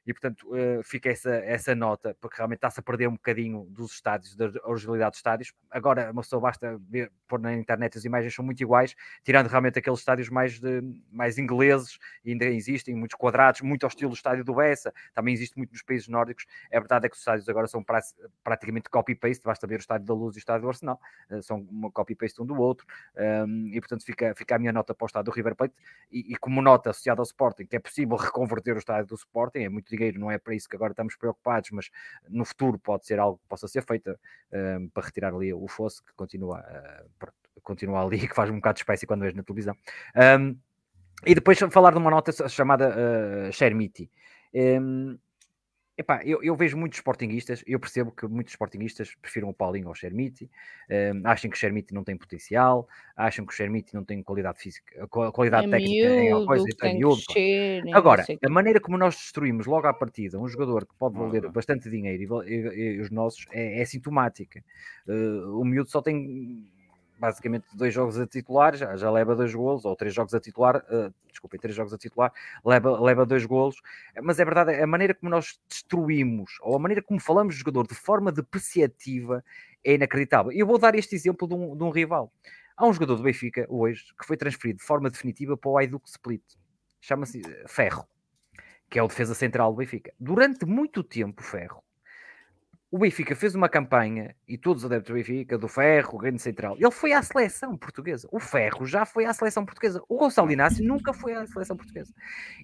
E portanto uh, fica essa, essa nota, porque realmente está-se a perder um bocadinho dos estádios, da originalidade dos estádios. Agora, uma pessoa basta ver, pôr na internet as imagens são muito iguais, tirando realmente aqueles estádios mais, de, mais ingleses, ainda existem muitos quadrados, muito ao estilo do estádio do Bessa, também existe muito nos países nórdicos. É verdade é que os estádios agora são pra, praticamente copy-paste, basta ver o estádio da Luz e o estádio do Arsenal, uh, são uma copy-paste um do outro, um, e portanto fica, fica a minha nota para o estádio do River Plate, e, e como nota associada ao Sporting, que é possível reconverter o estádio do Sporting, é muito dinheiro, não é para isso que agora estamos preocupados, mas no futuro pode ser algo que possa ser feito um, para retirar ali o fosso que continua, uh, continua ali, que faz um bocado de espécie quando és na televisão. Um, e depois falar de uma nota chamada uh, Shermiti. Um, Epá, eu, eu, vejo muitos sportinguistas, eu percebo que muitos sportinguistas prefiram o Paulinho ao Shermiti, um, acham que o Shermiti não tem potencial, acham que o Shermiti não tem qualidade física, qualidade é técnica miúdo, em alguma coisa, tem miúdo. Crescer, Agora, a maneira como nós destruímos logo à partida um jogador que pode valer Uhum. bastante dinheiro e, e, e os nossos é, é sintomática. Uh, o miúdo só tem basicamente dois jogos a titular, já, já leva dois golos, ou três jogos a titular, uh, desculpem, três jogos a titular, leva, leva dois golos, mas é verdade, a maneira como nós destruímos, ou a maneira como falamos do jogador de forma depreciativa é inacreditável. Eu vou dar este exemplo de um, de um rival. Há um jogador do Benfica hoje que foi transferido de forma definitiva para o Aiduk Split, chama-se Ferro, que é o defesa central do Benfica. Durante muito tempo, Ferro o Benfica fez uma campanha, e todos os adeptos do Benfica, do Ferro, o grande central, ele foi à seleção portuguesa. O Ferro já foi à seleção portuguesa. O Gonçalo Inácio nunca foi à seleção portuguesa.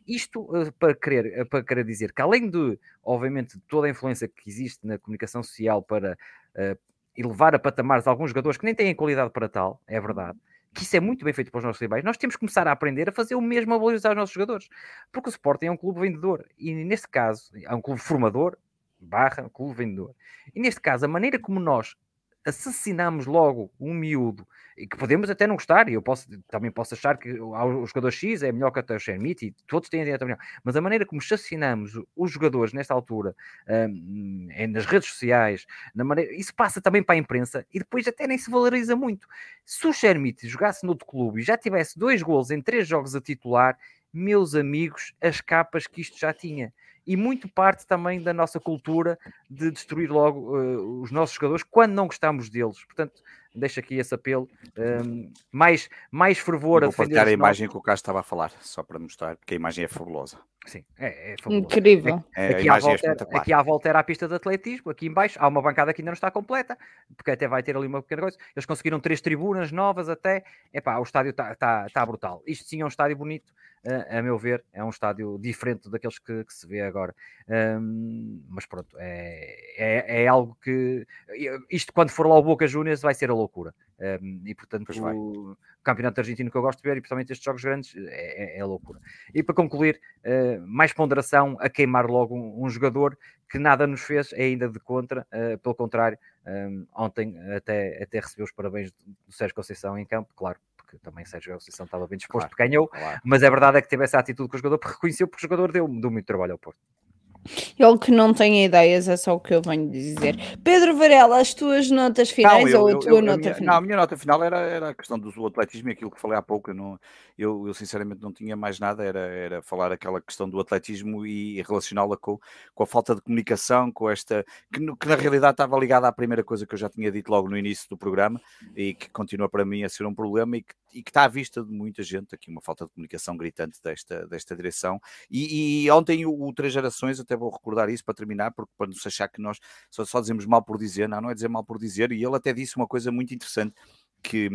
Isto uh, para, querer, uh, para querer dizer que, além de, obviamente, de toda a influência que existe na comunicação social para uh, elevar a patamares alguns jogadores que nem têm qualidade para tal, é verdade, que isso é muito bem feito para os nossos rivais, nós temos que começar a aprender a fazer o mesmo a valorizar os nossos jogadores. Porque o Sporting é um clube vendedor. E, neste caso, é um clube formador, barra clube vendedor. E neste caso, a maneira como nós assassinamos logo um miúdo, e que podemos até não gostar, e eu posso, também posso achar que o jogador X é melhor que até o Shermit, e todos têm a direito a opinião, mas a maneira como assassinamos os jogadores nesta altura, um, nas redes sociais, na maneira, isso passa também para a imprensa, e depois até nem se valoriza muito. Se o Shermit jogasse noutro clube e já tivesse dois gols em três jogos a titular, meus amigos, as capas que isto já tinha e muito parte também da nossa cultura de destruir logo uh, os nossos jogadores quando não gostamos deles. Portanto, deixo aqui esse apelo. Um, mais, mais fervor Eu a vou defender partilhar a imagem que o Carlos estava a falar, só para mostrar, porque a imagem é fabulosa. Sim, é, é fabuloso. Incrível. É, a Aqui à, é volta, era- espetacular. aqui à volta era a pista de atletismo, aqui em baixo há uma bancada que ainda não está completa, porque até vai ter ali uma pequena coisa. Eles conseguiram três tribunas novas até. Epá, o estádio está tá, tá brutal. Isto sim é um estádio bonito, eh, a meu ver, é um estádio diferente daqueles que, que se vê agora. Hum, mas pronto, é, é, é algo que. Isto quando for lá o Boca Juniors vai ser a loucura. Hum, e portanto, Pois vai. o campeonato argentino que eu gosto de ver, e principalmente estes jogos grandes, é, é- é loucura. E para concluir, eh, mais ponderação a queimar logo um, um jogador que nada nos fez ainda de contra, eh, pelo contrário, um, ontem até, até recebeu os parabéns do, Sérgio Conceição em campo, claro, porque também Sérgio Conceição estava bem disposto, Claro. porque ganhou, Claro. mas a verdade é que teve essa atitude com o jogador, porque reconheceu porque o jogador deu, deu muito trabalho ao Porto. Ele que não tem ideias, é só o que eu venho dizer. Pedro Varela, as tuas notas finais eu- ou a tua eu- a nota minha, final? Não, a minha nota final era, era a questão do atletismo e aquilo que falei há pouco. Eu, não, eu, sinceramente não tinha mais nada, era, era falar aquela questão do atletismo e relacioná-la com, com a falta de comunicação, com esta. Que, que na realidade estava ligada à primeira coisa que eu já tinha dito logo no início do programa e que continua para mim a ser um problema e que, e que está à vista de muita gente. Aqui uma falta de comunicação gritante desta, desta direção. E, e ontem o, o Três Gerações, até vou recordar isso para terminar, porque para não se achar que nós só, só dizemos mal por dizer, não, não é dizer mal por dizer, e ele até disse uma coisa muito interessante, que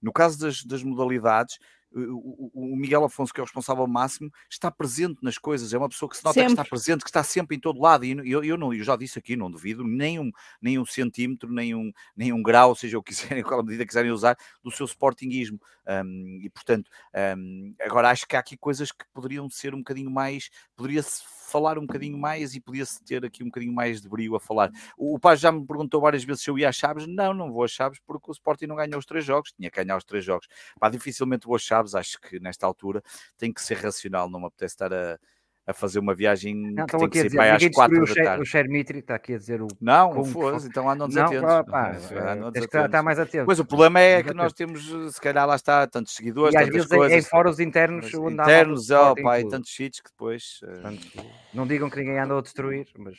no caso das, das modalidades, o, o- Miguel Afonso, que é o responsável máximo, está presente nas coisas, é uma pessoa que se nota que está Sempre. presente, que está sempre em todo lado, e eu, eu, não, eu já disse aqui, não duvido nem um, nem um centímetro, nem um, nem um grau, seja o que quiserem, qual a medida quiserem usar, do seu sportinguismo, Hum, e portanto, hum, agora acho que há aqui coisas que poderiam ser um bocadinho mais, poderia-se falar um bocadinho mais e podia-se ter aqui um bocadinho mais de brio a falar. O, o Paz já me perguntou várias vezes se eu ia às Chaves. Não, não vou às Chaves porque o Sporting não ganhou os três jogos. Tinha que ganhar os três jogos. Pá, dificilmente vou às Chaves. Acho que nesta altura tem que ser racional. Não me apetece estar a, a fazer uma viagem Não, que tem que ser dizer, às quatro da tarde. o Chermitri, está aqui a dizer o... Não, como fosse, então andam Não, desatentos. pá, pá, Andam tens que desatentos. estar mais atento. Pois o problema é que nós temos, se calhar lá está, tantos seguidores, E às tantas vezes em- coisas. em fóruns internos mas internos, oh, pá, e tantos sítios que depois. eh, Portanto, não digam que ninguém andou a destruir, mas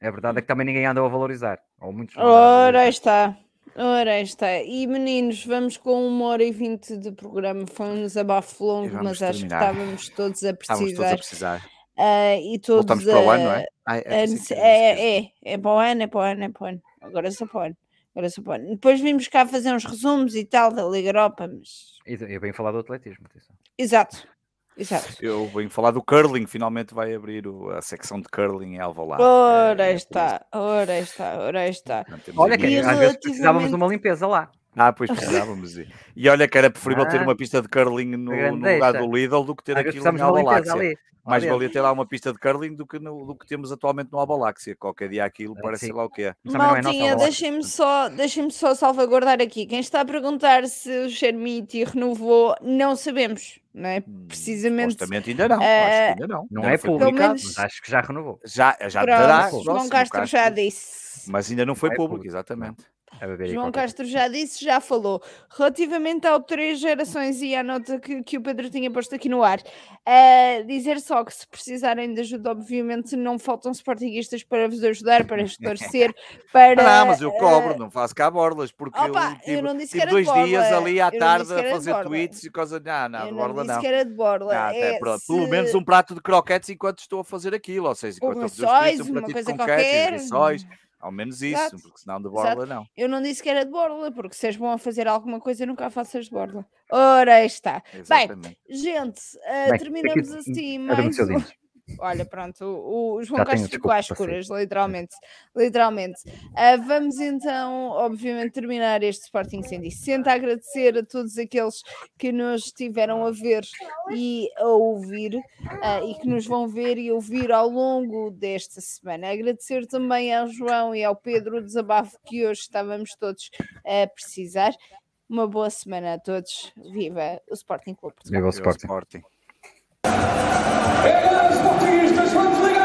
eh, a verdade é que também ninguém andou a valorizar. Ou muitos Ora está. Ora está. E meninos, vamos com uma hora e vinte de programa. Foi um desabafo longo, mas acho que terminar. estávamos todos a Estávamos todos a precisar. precisar. Ah, e todos Voltamos para o ano, não a- é? Ai, a que ias é, é, é para o ano, é para o ano, é para o ano. Agora só para o ano. Agora só para o ano. Depois vimos cá fazer uns resumos e tal da Liga Europa, mas. E eu venho falar do atletismo. atenção. Exato. Exato. Eu venho falar do curling, finalmente vai abrir o- a secção de curling em Alvalade. Ora É, é está, ora está, ora está. Portanto, Olha, que às vezes precisávamos de uma limpeza lá. Ah, pois precisávamos. E, e olha que era preferível ter Ah, uma pista de curling no, no lugar do Lidl do que ter vezes aquilo em lá Mais valia ter lá uma pista de curling do que, no- do que temos atualmente no Alvaláxia. Qualquer dia aquilo Ah, parece sim. lá o que é. Não é Maltinha, Alvalade, deixem-me só, deixem só salvaguardar aqui. Quem está a perguntar se o Chermiti renovou, não sabemos, não é? Hum, Precisamente. Supostamente ainda não. acho eh, que ainda não. Não é foi público, Pelo menos- mas acho que já renovou. Já, já Pronto, dará. João próximo, Castro já Castro, disse. Mas ainda não foi Não é público, público, exatamente. João Castro já disse, já falou. Relativamente ao três gerações e à nota que, que o Pedro tinha posto aqui no ar, eh, dizer só que se precisarem de ajuda, obviamente não faltam sportinguistas para vos ajudar, para esclarecer, para. Não, mas eu cobro, não faço cá borlas, porque Opa, eu eu tive, não disse que era de dois dias borla, ali à eu tarde disse a de fazer tweets e coisa. Não, não, eu de não borla disse não. que era de borla. Não, é pronto. se- Pelo menos um prato de croquetes enquanto estou a fazer aquilo, ou seja, enquanto estou a fazer os tweets, um uma coisa de croquetes, qualquer. Ao menos isso, Exato, porque senão de exato. borla não. Eu não disse que era de borla, porque se és bom a fazer alguma coisa, nunca a faças de borla. Ora, está. Bem, Exatamente. gente, eh, Bem, terminamos aqui- assim mais um... Olha, pronto, o, o João Já Castro ficou às escuras, literalmente. Literalmente. Ah, vamos então, obviamente, terminar este Sporting 160. Agradecer a todos aqueles que nos estiveram a ver e a ouvir ah, e que nos vão ver e ouvir ao longo desta semana. Agradecer também ao João e ao Pedro o desabafo que hoje estávamos todos a precisar. Uma boa semana a todos. Viva o Sporting Clube Portugal. Viva o é, os portugueses, vamos ligar!